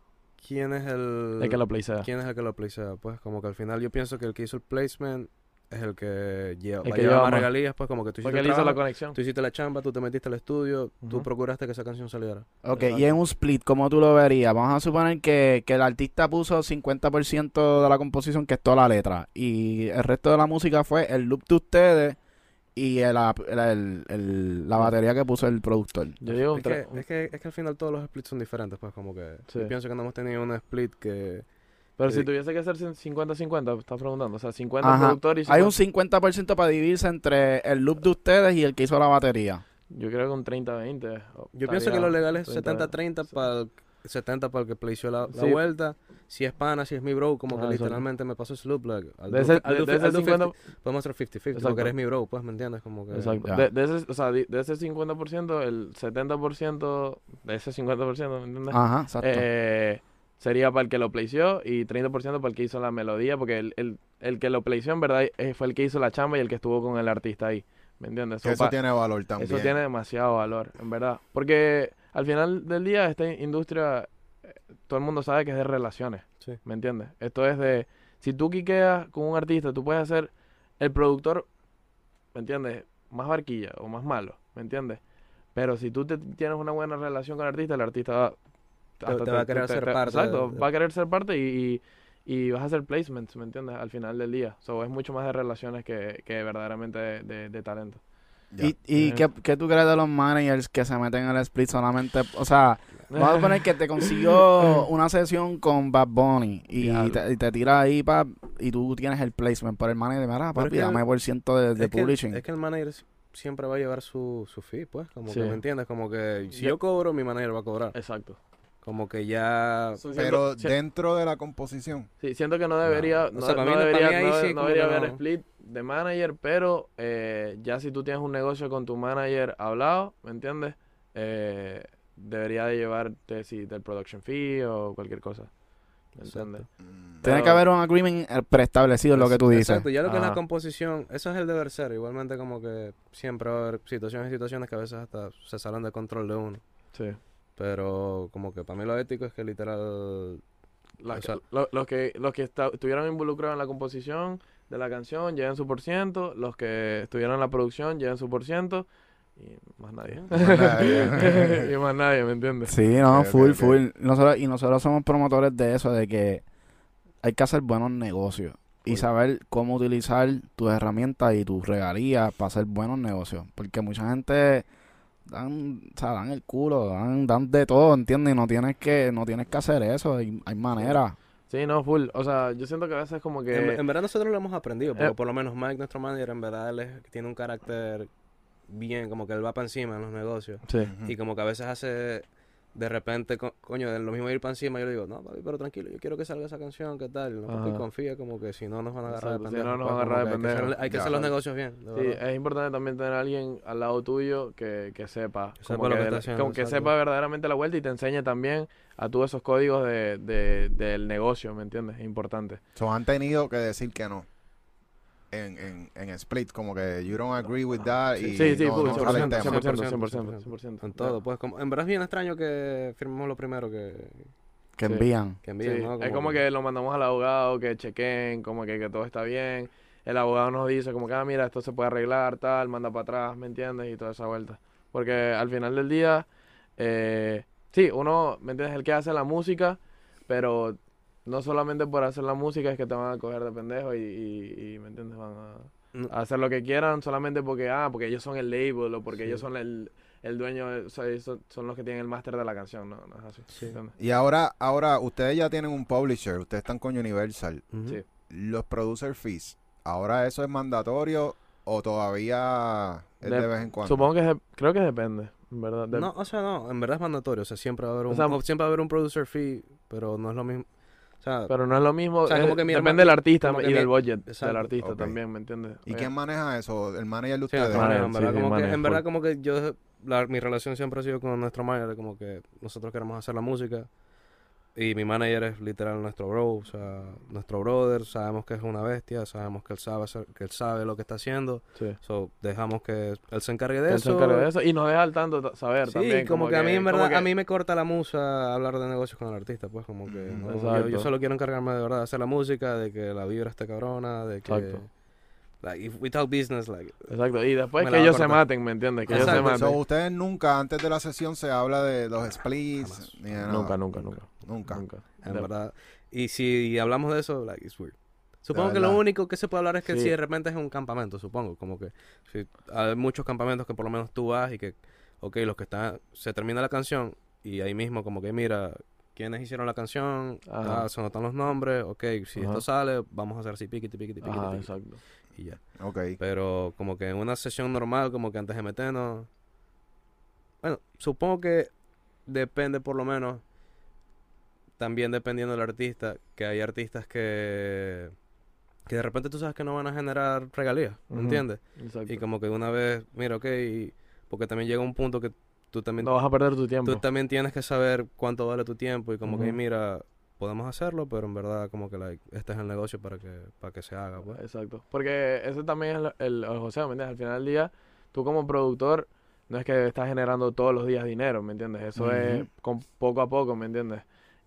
quién es el. De que lo placea. quién es el que lo placea. Pues, como que al final yo pienso que el que hizo el placement es el que lleva, El que lleva más regalías, pues, como que tú hiciste el la conexión. Tú hiciste la chamba, tú te metiste al estudio, tú Ujú. procuraste que esa canción saliera. Ok, y en un split, ¿cómo tú lo verías? Vamos a suponer que, que el artista puso 50% de la composición, que es toda la letra, y el resto de la música fue el loop de ustedes y el, el- el- el- la batería que puso el productor. Yo digo un Es que, es, que, es que al final todos los splits son diferentes, pues, como que. Sí. Yo pienso que no hemos tenido un split que. Pero Sí. si tuviese que hacer 50-50, estás preguntando. O sea, 50 Ajá. productor y 50... Hay un 50% para dividirse entre el loop de ustedes y el que hizo la batería. Yo creo que un 30-20. Yo pienso que lo legal es 30, 70-30 para el 70 para el que plació la, la Sí. vuelta. Si es pana, si es mi bro, como Ah, que literalmente me pasó ese loop. Like, I'll De ese, do de, de ese do 50... 50, podemos hacer 50-50 Exacto. porque eres mi bro, pues, ¿me entiendes? Como que, Exacto. Ya. De, de ese, o sea, de, de ese 50%, el 70% de ese 50%, ¿me entiendes? Ajá, exacto. Eh, sería para el que lo plació y 30% para el que hizo la melodía, porque el, el, el que lo plació en verdad eh, fue el que hizo la chamba y el que estuvo con el artista ahí. ¿Me entiendes? Eso tiene valor también. Eso tiene demasiado valor, en verdad. Porque al final del día, esta industria, eh, todo el mundo sabe que es de relaciones. Sí. ¿Me entiendes? Esto es de. Si tú quiqueas con un artista, tú puedes hacer el productor, ¿me entiendes? Más barquilla o más malo, ¿me entiendes? Pero si tú te- tienes una buena relación con el artista, el artista va, Te- te va a querer ser parte Exacto, de- va a querer ser parte y, y, y vas a hacer placements, ¿me entiendes? Al final del día. So, es mucho más de relaciones que, que verdaderamente de, de- de talento. ¿Y, y Eh. ¿qué, qué tú crees de los managers que se meten en el split solamente? O sea, vamos a poner que te consiguió una sesión con Bad Bunny y te, y te tira ahí, pap, y tú tienes el placement por el manager. Mira, Pero papi, dame por ciento de, de es, que, el- publishing. es que el manager siempre va a llevar su, su fee, pues, como Sí. que, ¿me entiendes? Como que si yo cobro, mi manager va a cobrar. Exacto. Como que ya... So, Pero siento, dentro de la composición. sí, siento que no debería, O no, sea, no debería, mí ahí no, sí no debería que haber no. split de manager, pero eh, ya si tú tienes un negocio con tu manager hablado, ¿me entiendes? Eh, debería de llevarte si del production fee o cualquier cosa. ¿Me entiendes? mm, Tiene que haber un agreement eh, preestablecido, es lo que tú dices. Exacto, ya lo que es la Ajá. composición, eso es el deber ser. Igualmente como que siempre va a haber situaciones y situaciones que a veces hasta se salen de control de uno. Sí. Pero como que para mí lo ético es que literal... La- O sea- lo- los que, los que esta- estuvieron involucrados en la composición de la canción lleven su por ciento, los que estuvieron en la producción lleven su por ciento y más nadie. Y más nadie, ¿me entiendes? Sí, no, full, full. Nosotros, y nosotros somos promotores de eso, de que hay que hacer buenos negocios y saber cómo utilizar tus herramientas y tus regalías para hacer buenos negocios. Porque mucha gente dan, o sea, dan el culo, dan, dan de todo, ¿entiendes? Y no tienes que, no tienes que hacer eso, hay, hay maneras. Sí, no, full. O sea, yo siento que a veces como que... En, en verdad nosotros lo hemos aprendido, porque Eh. por lo menos Mike, nuestro manager, en verdad él es- tiene un carácter bien, como que él va para encima en los negocios. Sí. Y como que a veces hace de repente, co- coño, de lo mismo ir para encima, yo le digo, no, papi, pero tranquilo, yo quiero que salga esa canción, ¿qué tal? No, papi, confía, como que si no nos van a agarrar Exacto, de si no nos pues, van a agarrar de que hay que hacer- pendejo. Hay que Ya. hacer los negocios bien, de Sí, verdad. es importante también tener a alguien al lado tuyo que, que sepa, Que sepa como lo que, que está la- haciendo, como que exacto. sepa verdaderamente la vuelta y te enseñe también a tú esos códigos de, de- del negocio, ¿me entiendes? Es importante. So, han tenido que decir que no. En, en, en split, como que you don't agree with that y sí, sí, no, no sale el 100%, tema. 100%, 100%, 100%. En todo, pues, como, en verdad es bien extraño que firmemos lo primero que, Que Sí. envían. que envíen, Sí, ¿no? es como que lo mandamos al abogado, que chequen, como que, que todo está bien. El abogado nos dice como que, ah, mira, esto se puede arreglar, tal, manda para atrás, ¿me entiendes? Y toda esa vuelta. Porque al final del día, eh, sí, uno, ¿me entiendes? El que hace la música, pero no solamente por hacer la música es que te van a coger de pendejo y, y- y, ¿me entiendes? Van a, No. a hacer lo que quieran solamente porque, ah, porque ellos son el label o porque Sí. ellos son el, el dueño, o sea, ellos son, son los que tienen el máster de la canción, no, no es así. Y ahora, ahora, ustedes ya tienen un publisher, ustedes están con Universal. Sí. Los producer fees, ¿ahora eso es mandatorio o todavía es de, De- vez en cuando? Supongo que es de- creo que depende, en verdad. de- No, o sea, no, en verdad es mandatorio, o sea, siempre va a haber un, O sea, siempre va a haber un producer fee, pero no es lo mismo. O sea, Pero no es lo mismo. O sea, es- como que mi depende hermano- del artista y del budget Exacto. del artista Ok. también, ¿me entiendes? ¿Y Oye, quién maneja eso? ¿El manager de Sí, ustedes? nuestro Manager, en sí, verdad, sí, como que, manager, en verdad como que yo, la- mi relación siempre ha sido con nuestro manager, como que nosotros queremos hacer la música y mi manager es literal nuestro bro, o sea, nuestro brother, sabemos que es una bestia, sabemos que él sabe hacer- que él sabe lo que está haciendo, sí. so dejamos que él se encargue de Que él eso. se encargue de eso y nos deja al tanto ta- saber Sí, también. como, que, a mí en como verdad, que- a mí me corta la musa hablar de negocios con el artista, pues como que Mm, no, yo, exacto. yo solo quiero encargarme de verdad de hacer la música, de que la vibra esté cabrona, de que Exacto. like if we talk business like Exacto. Y después que ellos se maten, ¿me entiendes? Que ellos se maten. So, ustedes nunca, antes de la sesión, se habla de los splits, ni de nada. Nunca, nunca, nunca. Nunca. Nunca. en verdad. Y si hablamos de eso, like, it's weird. Supongo que lo único que se puede hablar es que Sí. si de repente es un campamento, supongo. Como que si hay muchos campamentos que por lo menos tú vas y que, ok, los que están, se termina la canción y ahí mismo como que mira, quiénes hicieron la canción, Ajá. ah, se notan los nombres, ok, si Ajá. esto sale, vamos a hacer así, piquiti, piquiti, piquiti, piquiti, exacto. y ya. Ok. Pero como que en una sesión normal, como que antes de meternos, bueno, supongo que depende por lo menos, también dependiendo del artista, que hay artistas que, que de repente tú sabes que no van a generar regalías, ¿me entiendes? exacto. Y como que una vez, mira, ok, porque también llega un punto que tú también, No vas a perder tu tiempo. tú también tienes que saber cuánto vale tu tiempo y como que, mira, podemos hacerlo, pero en verdad como que like, este es el negocio para que, para que se haga, pues. Exacto. Porque ese también es el, el, el José, ¿me entiendes? Al final del día, tú como productor, no es que estás generando todos los días dinero, ¿me entiendes? Eso es con poco a poco, ¿me entiendes?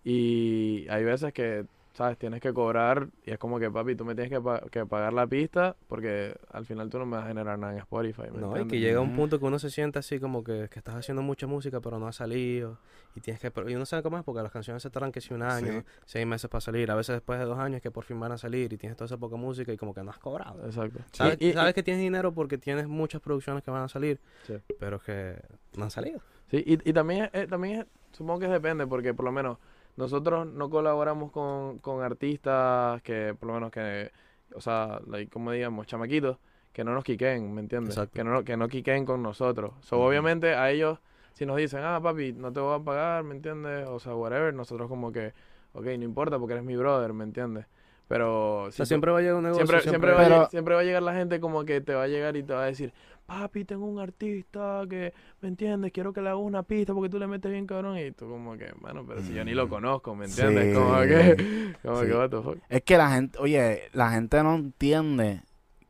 Y hay veces que, ¿sabes? Tienes que cobrar y es como que, papi, tú me tienes que, pa- que pagar la pista porque al final tú no me vas a generar nada en Spotify, ¿me No, y que entiendes? llega un punto que uno se siente así como que, que estás haciendo mucha música pero no ha salido y tienes que y uno sabe cómo es porque las canciones se tardan que si un año, Sí. seis meses para salir, a veces después de dos años que por fin van a salir y tienes toda esa poca música y como que no has cobrado. Exacto. Sabes, Y- y- sabes que tienes dinero porque tienes muchas producciones que van a salir, Sí. pero que no han salido. Sí, y, y también, eh, también es- supongo que depende, porque por lo menos nosotros no colaboramos con, con artistas que, por lo menos que, o sea, like, como digamos, chamaquitos, que no nos quiquen, ¿me entiendes? Exacto. Que no, que no quiquen con nosotros. So, obviamente a ellos, si nos dicen, ah, papi, no te voy a pagar, ¿me entiendes? O sea, whatever, nosotros como que, ok, no importa porque eres mi brother, ¿me entiendes? Pero O si sea, tú- siempre va a llegar un negocio. Siempre, siempre, va a Pero- lle- siempre va a llegar la gente como que te va a llegar y te va a decir, papi, tengo un artista que, ¿me entiendes? Quiero que le hagas una pista porque tú le metes bien cabrón. Y tú como que, bueno, pero si yo ni lo Mm. conozco, ¿me entiendes? Sí. Como que, como Sí. que, what the fuck. Es que la gente, oye, la gente no entiende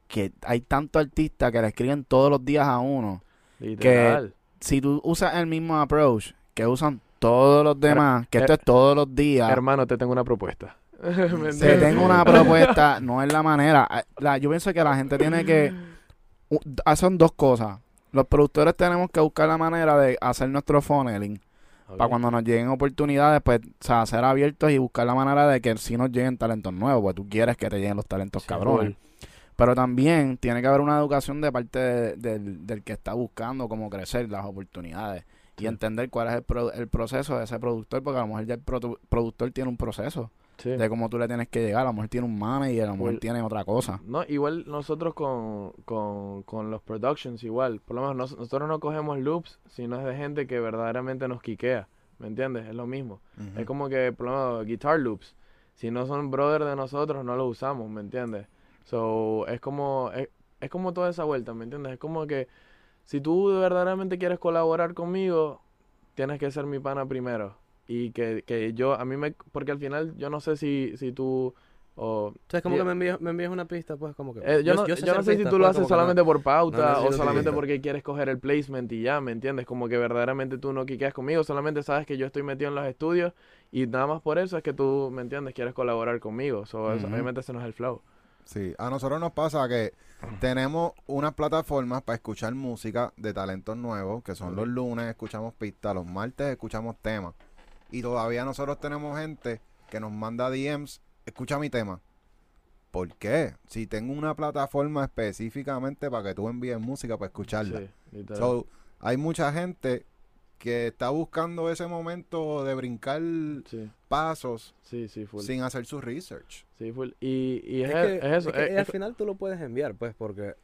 que hay tantos artistas que le escriben todos los días a uno. Literal. Si tú usas el mismo approach que usan todos los demás, que esto es todos los días, Hermano, te tengo una propuesta. ¿Me te tengo una propuesta, no es la manera. Ah, La- yo pienso que la gente tiene que... ah, Son dos cosas. Los productores tenemos que buscar la manera de hacer nuestro funneling para cuando nos lleguen oportunidades, pues, o sea, ser abiertos y buscar la manera de que si nos lleguen talentos nuevos, pues tú quieres que te lleguen los talentos Sí, cabrones. Pero también tiene que haber una educación de parte de- del, del que está buscando cómo crecer las oportunidades y Sí. entender cuál es el, pro- el proceso de ese productor, porque a lo mejor ya el produ- productor tiene un proceso Sí. de cómo tú le tienes que llegar, a lo mejor tiene un manager, a lo mejor tiene otra cosa. No, igual nosotros con, con, con los productions, igual. Por lo menos nos- nosotros no cogemos loops, sino es de gente que verdaderamente nos quiquea. ¿me entiendes? Es lo mismo. Es como que, por lo menos, guitar loops, si no son brother de nosotros, no los usamos, ¿me entiendes? So, es como, es, es como toda esa vuelta, ¿me entiendes? Es como que si tú verdaderamente quieres colaborar conmigo, tienes que ser mi pana primero. Y que, que yo, a mí me, porque al final yo no sé si, si tú, o, sea, es como que me envías, me envías una pista, pues como que... eh, yo, no, yo sé no sé si tú lo pues, haces no- solamente por pauta o solamente porque quieres coger el placement y ya, ¿me entiendes? Como que verdaderamente tú no quiqueas conmigo, solamente sabes que yo estoy metido en los estudios y nada más por eso es que tú, ¿me entiendes? Quieres colaborar conmigo. So, eso- obviamente ese no es el flow. Sí, a nosotros nos pasa que tenemos unas plataformas para escuchar música de talentos nuevos, que son los lunes escuchamos pistas, los martes escuchamos temas. Y todavía nosotros tenemos gente que nos manda DMs, escucha mi tema. ¿Por qué? Si tengo una plataforma específicamente para que tú envíes música para escucharla. Sí. So, hay mucha gente que está buscando ese momento de brincar sí, pasos sí, sí, full. sin hacer su research. Sí, full. Y, y es, Es, es que, eso. es que es- al es- final tú lo puedes enviar, pues, porque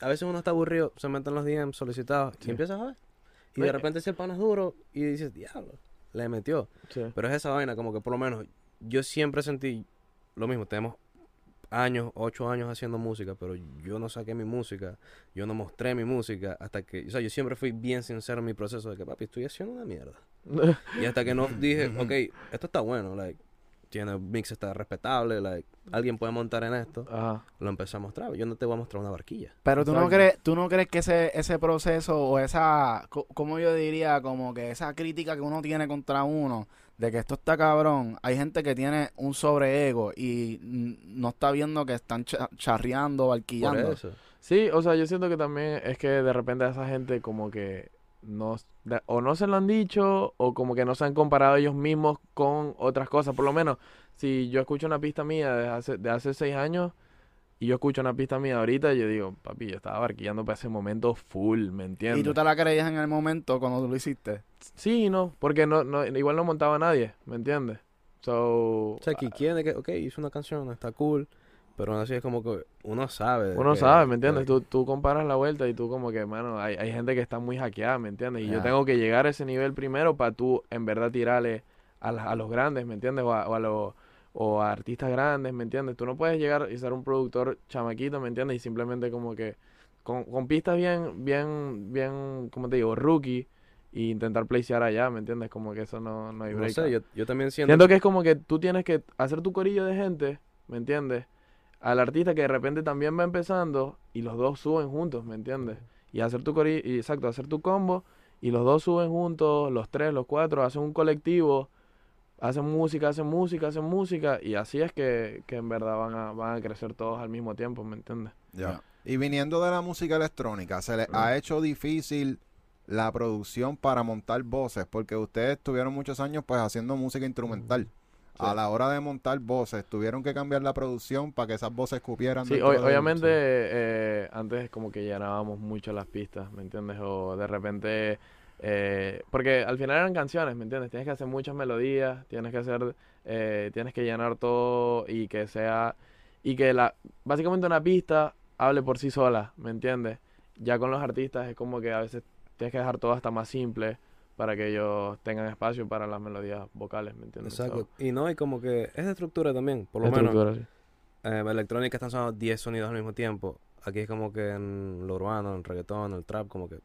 a veces uno está aburrido, se mete en los DMs solicitados Sí. y empiezas a ver. Y Oye, de repente si el pan es duro y dices, diablo, le metió. sí. Pero es esa vaina, como que por lo menos yo siempre sentí lo mismo. Tenemos años, ocho años haciendo música, pero yo no saqué mi música, yo no mostré mi música hasta que, o sea, yo siempre fui bien sincero en mi proceso de que, papi, estoy haciendo una mierda. Y hasta que no dije, ok, esto está bueno, like, tiene mix está respetable, like, alguien puede montar en esto, Ajá. lo empecé a mostrar. Yo no te voy a mostrar una barquilla. Pero tú no crees, tú no crees que ese, ese proceso o esa, co- como yo diría, como que esa crítica que uno tiene contra uno, de que esto está cabrón, hay gente que tiene un sobreego y no está viendo que están cha- charreando, Por barquillando. eso. Sí, o sea, yo siento que también es que de repente a esa gente como que no, o no se lo han dicho o como que no se han comparado ellos mismos con otras cosas. Por lo menos, si yo escucho una pista mía de hace, de hace seis años y yo escucho una pista mía ahorita, yo digo, papi, yo estaba barquillando para ese momento full, ¿me entiendes? Y tú te la creías en el momento cuando tú lo hiciste. Sí no, porque no, no, igual no montaba nadie, ¿me entiendes? So, O sea, que quiere que, ok, hizo una canción, está cool, pero aún así es como que uno sabe. Uno que- sabe, ¿me entiendes? que- Tú, tú comparas la vuelta y tú como que, mano, hay, hay gente que está muy hackeada, ¿me entiendes? Y yo tengo que llegar a ese nivel primero para tú en verdad tirarle a, la- a los grandes, ¿me entiendes? O a, o a los o a artistas grandes, ¿me entiendes? Tú no puedes llegar y ser un productor chamaquito, ¿me entiendes? Y simplemente como que con, con pistas bien, bien, bien, ¿cómo te digo? Rookie e intentar placear allá, ¿me entiendes? Como que eso no, no hay No break. sé, yo, yo también siento. Siento que es como que tú tienes que hacer tu corillo de gente, ¿me entiendes? Al artista que de repente también va empezando y los dos suben juntos, ¿me entiendes? Y hacer tu corillo, y exacto, hacer tu combo y los dos suben juntos, los tres, los cuatro, hacen un colectivo, hacen música, hacen música, hacen música y así es que, que en verdad van a, van a crecer todos al mismo tiempo, ¿me entiendes? Ya. Y viniendo de la música electrónica, ¿se les ha hecho difícil la producción para montar voces? Porque ustedes tuvieron muchos años pues haciendo música instrumental. A la hora de montar voces, tuvieron que cambiar la producción para que esas voces cupieran. Sí, obviamente eh, antes como que llenábamos mucho las pistas, ¿me entiendes? O de repente, eh, porque al final eran canciones, ¿me entiendes? Tienes que hacer muchas melodías, tienes que hacer, eh, tienes que llenar todo y que sea, y que la, básicamente una pista hable por sí sola, ¿me entiendes? Ya con los artistas es como que a veces tienes que dejar todo hasta más simple para que ellos tengan espacio para las melodías vocales, ¿me entiendes? Exacto. So, Y no, y como que es de estructura también. Por lo menos, sí. eh, electrónica están sonando 10 sonidos al mismo tiempo. Aquí es como que en lo urbano, en el reggaetón, el trap, como que,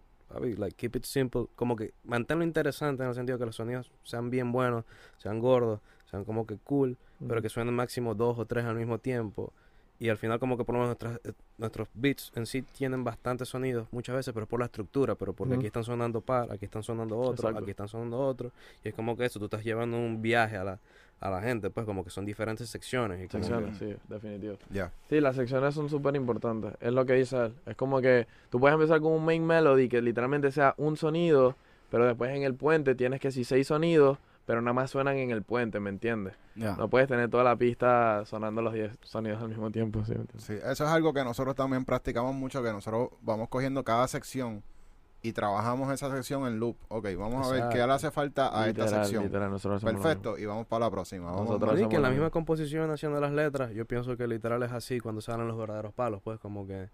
like, keep it simple. Como que manténlo interesante en el sentido que los sonidos sean bien buenos, sean gordos, sean como que cool, pero que suenen máximo dos o tres al mismo tiempo. Y al final como que por lo menos nuestras- eh, nuestros beats en sí tienen bastantes sonidos muchas veces, pero es por la estructura, pero porque aquí están sonando par, aquí están sonando otro, Exacto. aquí están sonando otro. Y es como que eso, tú estás llevando un viaje a la, a la gente, pues como que son diferentes secciones. Y como que- Secciones, sí, definitivo. Ya. Sí, las secciones son súper importantes. Es lo que dice él. Es como que tú puedes empezar con un main melody que literalmente sea un sonido, pero después en el puente tienes que si seis sonidos, pero nada más suenan en el puente, ¿me entiendes? Ya. No puedes tener toda la pista sonando los 10 sonidos al mismo tiempo, ¿sí? ¿me entiendes? Sí, eso es algo que nosotros también practicamos mucho, que nosotros vamos cogiendo cada sección y trabajamos esa sección en loop. Ok, vamos a ver qué le hace falta a esta sección. literal, nosotros Perfecto, y vamos para la próxima. Vamos Nosotros hacemos que en la misma composición haciendo las letras, yo pienso que literal es así cuando salen los verdaderos palos, pues como que,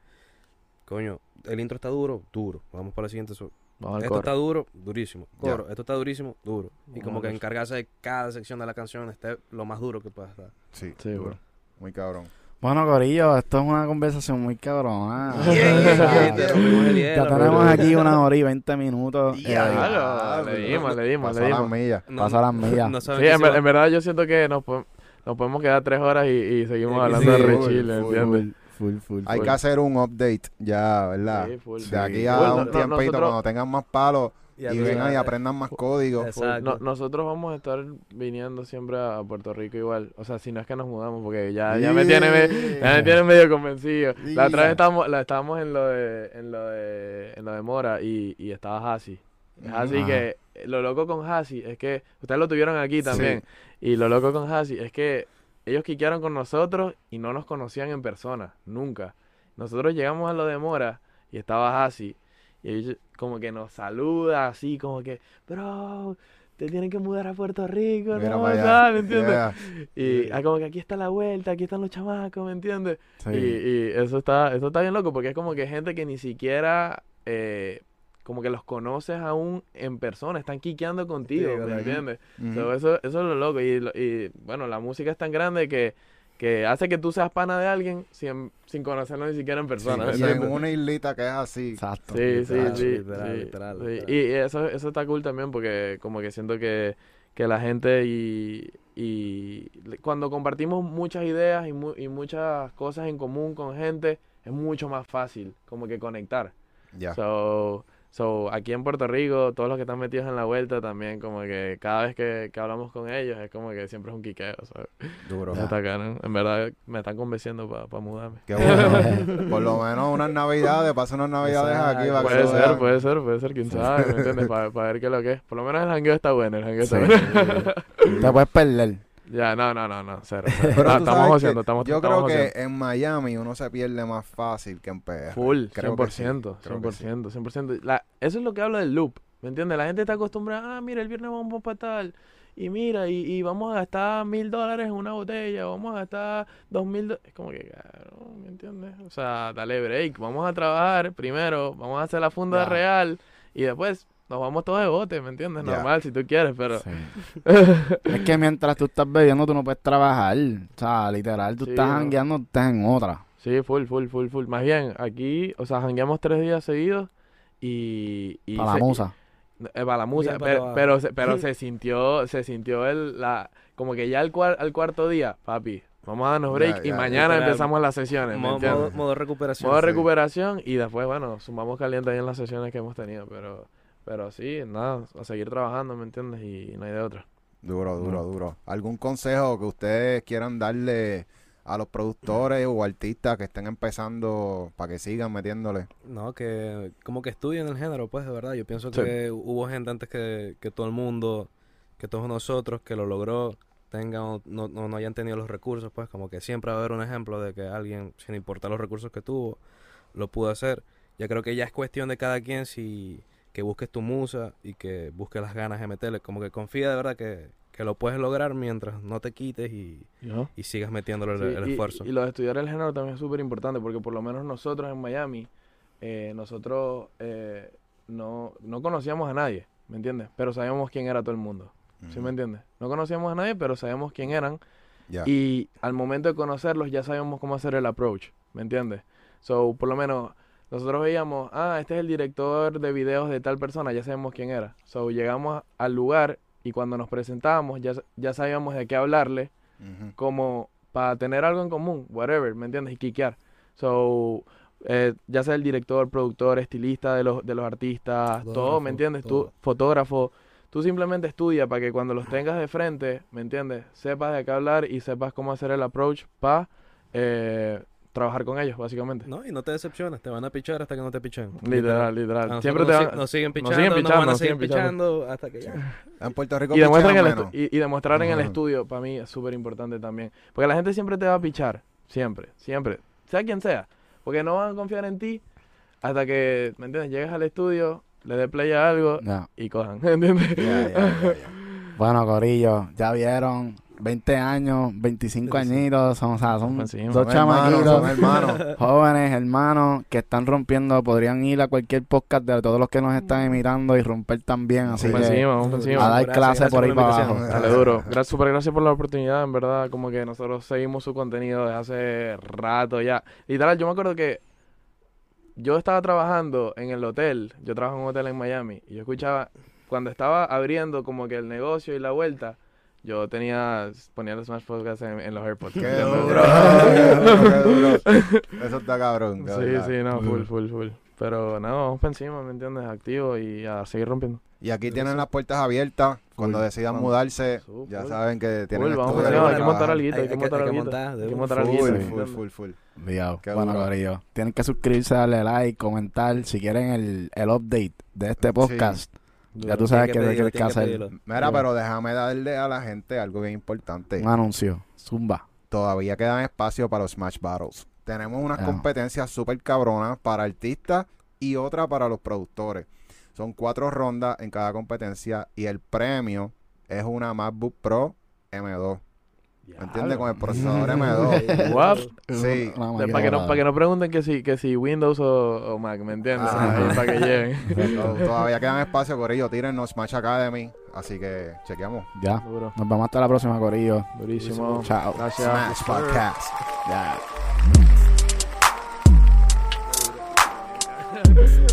coño, el intro está duro, duro, vamos para la siguiente, so- Vamos al esto coro. está duro, durísimo. Coro, esto está durísimo, duro. Y como que encargarse de cada sección de la canción esté lo más duro que pueda estar. Sí, Sí, duro. bro. Muy cabrón. Bueno, Corillo, esto es una conversación muy cabrona. Yeah, yeah, ya tenemos aquí una hora y veinte minutos. eh, Claro, le dimos, le dimos, le a las dimos. millas. No- Pasa las millas. no saben Sí, qué en, verdad yo siento que nos, podemos- nos podemos quedar tres horas y, y seguimos Sí, hablando de sí, Re full, Chile, full, ¿entiendes? Full, full, Hay Full. que hacer un update ya, ¿verdad? Sí, full. De aquí a Full, un no- tiempito, nosotros- cuando tengan más palos y vengan y aprendan más códigos. No- nosotros vamos a estar viniendo siempre a Puerto Rico igual. O sea, si no es que nos mudamos, porque ya, ya me tiene me- ya me tiene medio convencido. La otra vez estábamos, la, estábamos en lo de, en lo de, en lo de Mora y, y estaba Hasi. Ajá. que lo loco con Hasi es que ustedes lo tuvieron aquí también. Y lo loco con Hasi es que ellos quiquearon con nosotros y no nos conocían en persona, nunca. Nosotros llegamos a lo de Mora y estaba Hasi y ellos como que nos saluda así como que, bro, te tienen que mudar a Puerto Rico, Mira ¿no? tal, ¿Me entiendes? Yeah. Y ah, como que aquí está la vuelta, aquí están los chamacos, ¿me entiendes? Sí. Y, y eso está eso está bien loco porque es como que gente que ni siquiera eh, como que los conoces aún en persona, están quiqueando contigo, Sí, ¿me entiendes? So, eso, eso es lo loco. Y, lo- y, bueno, la música es tan grande que, que hace que tú seas pana de alguien sin, sin conocerlo ni siquiera en persona. en una islita que es así. Exacto. Sí, sí, Literal, sí. literal, sí, literal, sí. literal. Y, y eso, eso está cool también porque como que siento que, que la gente y, y cuando compartimos muchas ideas y, mu- y muchas cosas en común con gente, es mucho más fácil como que conectar. Ya. So, so, aquí en Puerto Rico, todos los que están metidos en la vuelta también, como que cada vez que, que hablamos con ellos, es como que siempre es un quiqueo, ¿sabes? Duro. Está. En verdad, me están convenciendo para mudarme. Qué bueno. Por lo menos unas navidades, pasa unas navidades aquí. Para Puede ser, vean. puede ser, puede ser, quién sabe, ¿me entiendes? Para ver qué es lo que es. Por lo menos el jangueo está bueno, el jangueo está Sí. bueno. Te puedes perder. Ya, no, no, no, no, cero. cero. Pero tú estamos que estamos Yo estamos creo que haciendo. en Miami uno se pierde más fácil que en PR. Full, Creo que sí, 100%, creo que sí. 100%, 100%. La, eso es lo que hablo del loop, ¿me entiendes? La gente está acostumbrada, ah, mira, el viernes vamos para tal, y mira, y, y vamos a gastar mil dólares en una botella, vamos a gastar dos mil dólares. Es como que, cabrón, ¿me entiendes? O sea, dale break, vamos a trabajar primero, vamos a hacer la funda Ya. real, y después nos vamos todos de bote, ¿me entiendes? Normal, si tú quieres, pero... Sí. es que mientras tú estás bebiendo, tú no puedes trabajar. O sea, literal, tú Sí, estás no. jangueando, tú estás en otra. Sí, full, full, full, full. Más bien, aquí, o sea, jangueamos tres días seguidos y... y Para la se- musa. Eh, para la musa, para pero, pero, se, pero se sintió, se sintió el, la, como que ya al, cuar- al cuarto día, papi, vamos a darnos Ya, break y mañana literal. empezamos las sesiones, ¿me Modo, modo, modo recuperación. Modo de sí. recuperación y después, bueno, sumamos caliente ahí en las sesiones que hemos tenido, pero, pero sí, nada, a seguir trabajando, ¿me entiendes? Y no hay de otra. Duro, duro, No. duro. ¿Algún consejo que ustedes quieran darle a los productores o artistas que estén empezando para que sigan metiéndole? No, que como que estudien el género, pues, de verdad. Yo pienso Sí. que hubo gente antes que, que todo el mundo, que todos nosotros que lo logró, tengan o no, no, no hayan tenido los recursos, pues, como que siempre va a haber un ejemplo de que alguien, sin importar los recursos que tuvo, lo pudo hacer. Ya creo que ya es cuestión de cada quien si que busques tu musa y que busques las ganas de meterle. Como que confía de verdad que, que lo puedes lograr mientras no te quites y, y sigas metiéndole el, Sí, el y- esfuerzo. Y, lo de estudiar el género también es súper importante porque por lo menos nosotros en Miami, eh, nosotros eh, no, no conocíamos a nadie, ¿me entiendes? Pero sabíamos quién era todo el mundo, ¿sí Ujú. me entiendes? No conocíamos a nadie, pero sabíamos quién eran y al momento de conocerlos ya sabíamos cómo hacer el approach, ¿me entiendes? So, por lo menos nosotros veíamos, ah, este es el director de videos de tal persona, ya sabemos quién era. So, llegamos al lugar y cuando nos presentábamos ya, ya sabíamos de qué hablarle como para tener algo en común, whatever, ¿me entiendes? Y quiquear. So, eh, ya sea el director, productor, estilista de los, de los artistas, todo, ¿me entiendes? todo. Tú, fotógrafo, tú simplemente estudia para que cuando los tengas de frente, ¿me entiendes? Sepas de qué hablar y sepas cómo hacer el approach para trabajar con ellos, básicamente. No, y no te decepciones, te van a pichar hasta que no te pichen. Literal, literal. A Siempre te nos, van, si- nos siguen nos pichando, siguen nos, pichando, van a nos seguir siguen pichando. pichando hasta que ya. En Puerto Rico y demuestran en el y, y demostrar en el estudio, para mí es súper importante también. Porque la gente siempre te va a pichar. Siempre, siempre. Sea quien sea. Porque no van a confiar en ti hasta que, ¿me entiendes? Llegues al estudio, le dé play a algo y cojan. ¿Me entiendes? Bueno, Corillo, ya vieron. 20 años, 25 añitos, son, o sea, son Pues dos chamaquitos, hermanos. jóvenes, hermanos, que están rompiendo, podrían ir a cualquier podcast de todos los que nos están mirando y romper también, así Vamos que encima, encima. a dar Gracias, clase gracias por ahí para abajo. Dale duro. Gracias, super gracias por la oportunidad, en verdad. Como que nosotros seguimos su contenido desde hace rato ya. Literal, yo me acuerdo que yo estaba trabajando en el hotel. Yo trabajo en un hotel en Miami. Y yo escuchaba, cuando estaba abriendo como que el negocio y la vuelta, yo tenía, ponía los Smash Podcast en, en los AirPods. Qué duro. Eso está cabrón. Sí, verdad. sí, no, full, full, full. Pero no, vamos para encima, ¿me entiendes? Activo y a seguir rompiendo. Y aquí tienen las puertas abiertas. Cuando Full. decidan Vamos. mudarse, Full, ya full. saben que tienen Full, vamos encima, hay que montar algo, Hay- hay que hay que- montar algo. Hay que montar Full, algo. full, full, full. Enviado. Qué Bueno. Corillo, tienen que suscribirse, darle like, comentar, si quieren el, el update de este podcast. Ya tú sabes que, pedirlo, que pedirlo. Mira, pero déjame darle a la gente algo bien importante. un anuncio. Zumba. Todavía quedan espacio para los Smash Battles. Tenemos unas Ah. competencias súper cabronas para artistas y otra para los productores. Son cuatro rondas en cada competencia y el premio es una MacBook Pro M2. ¿Me entiendes? Con el procesador M2. What? Sí. Para que, no, volada. pa' que no pregunten que si, que si Windows o, o Mac, ¿me entiendes? Ajá. Ahí para que lleguen. To- Todavía quedan espacio, Corillo. Tírennos Smash Academy. Así que chequeamos. Ya. Duro, Nos vemos hasta la próxima, Corillo. durísimo. Chao. Gracias. Smash Podcast. Ya.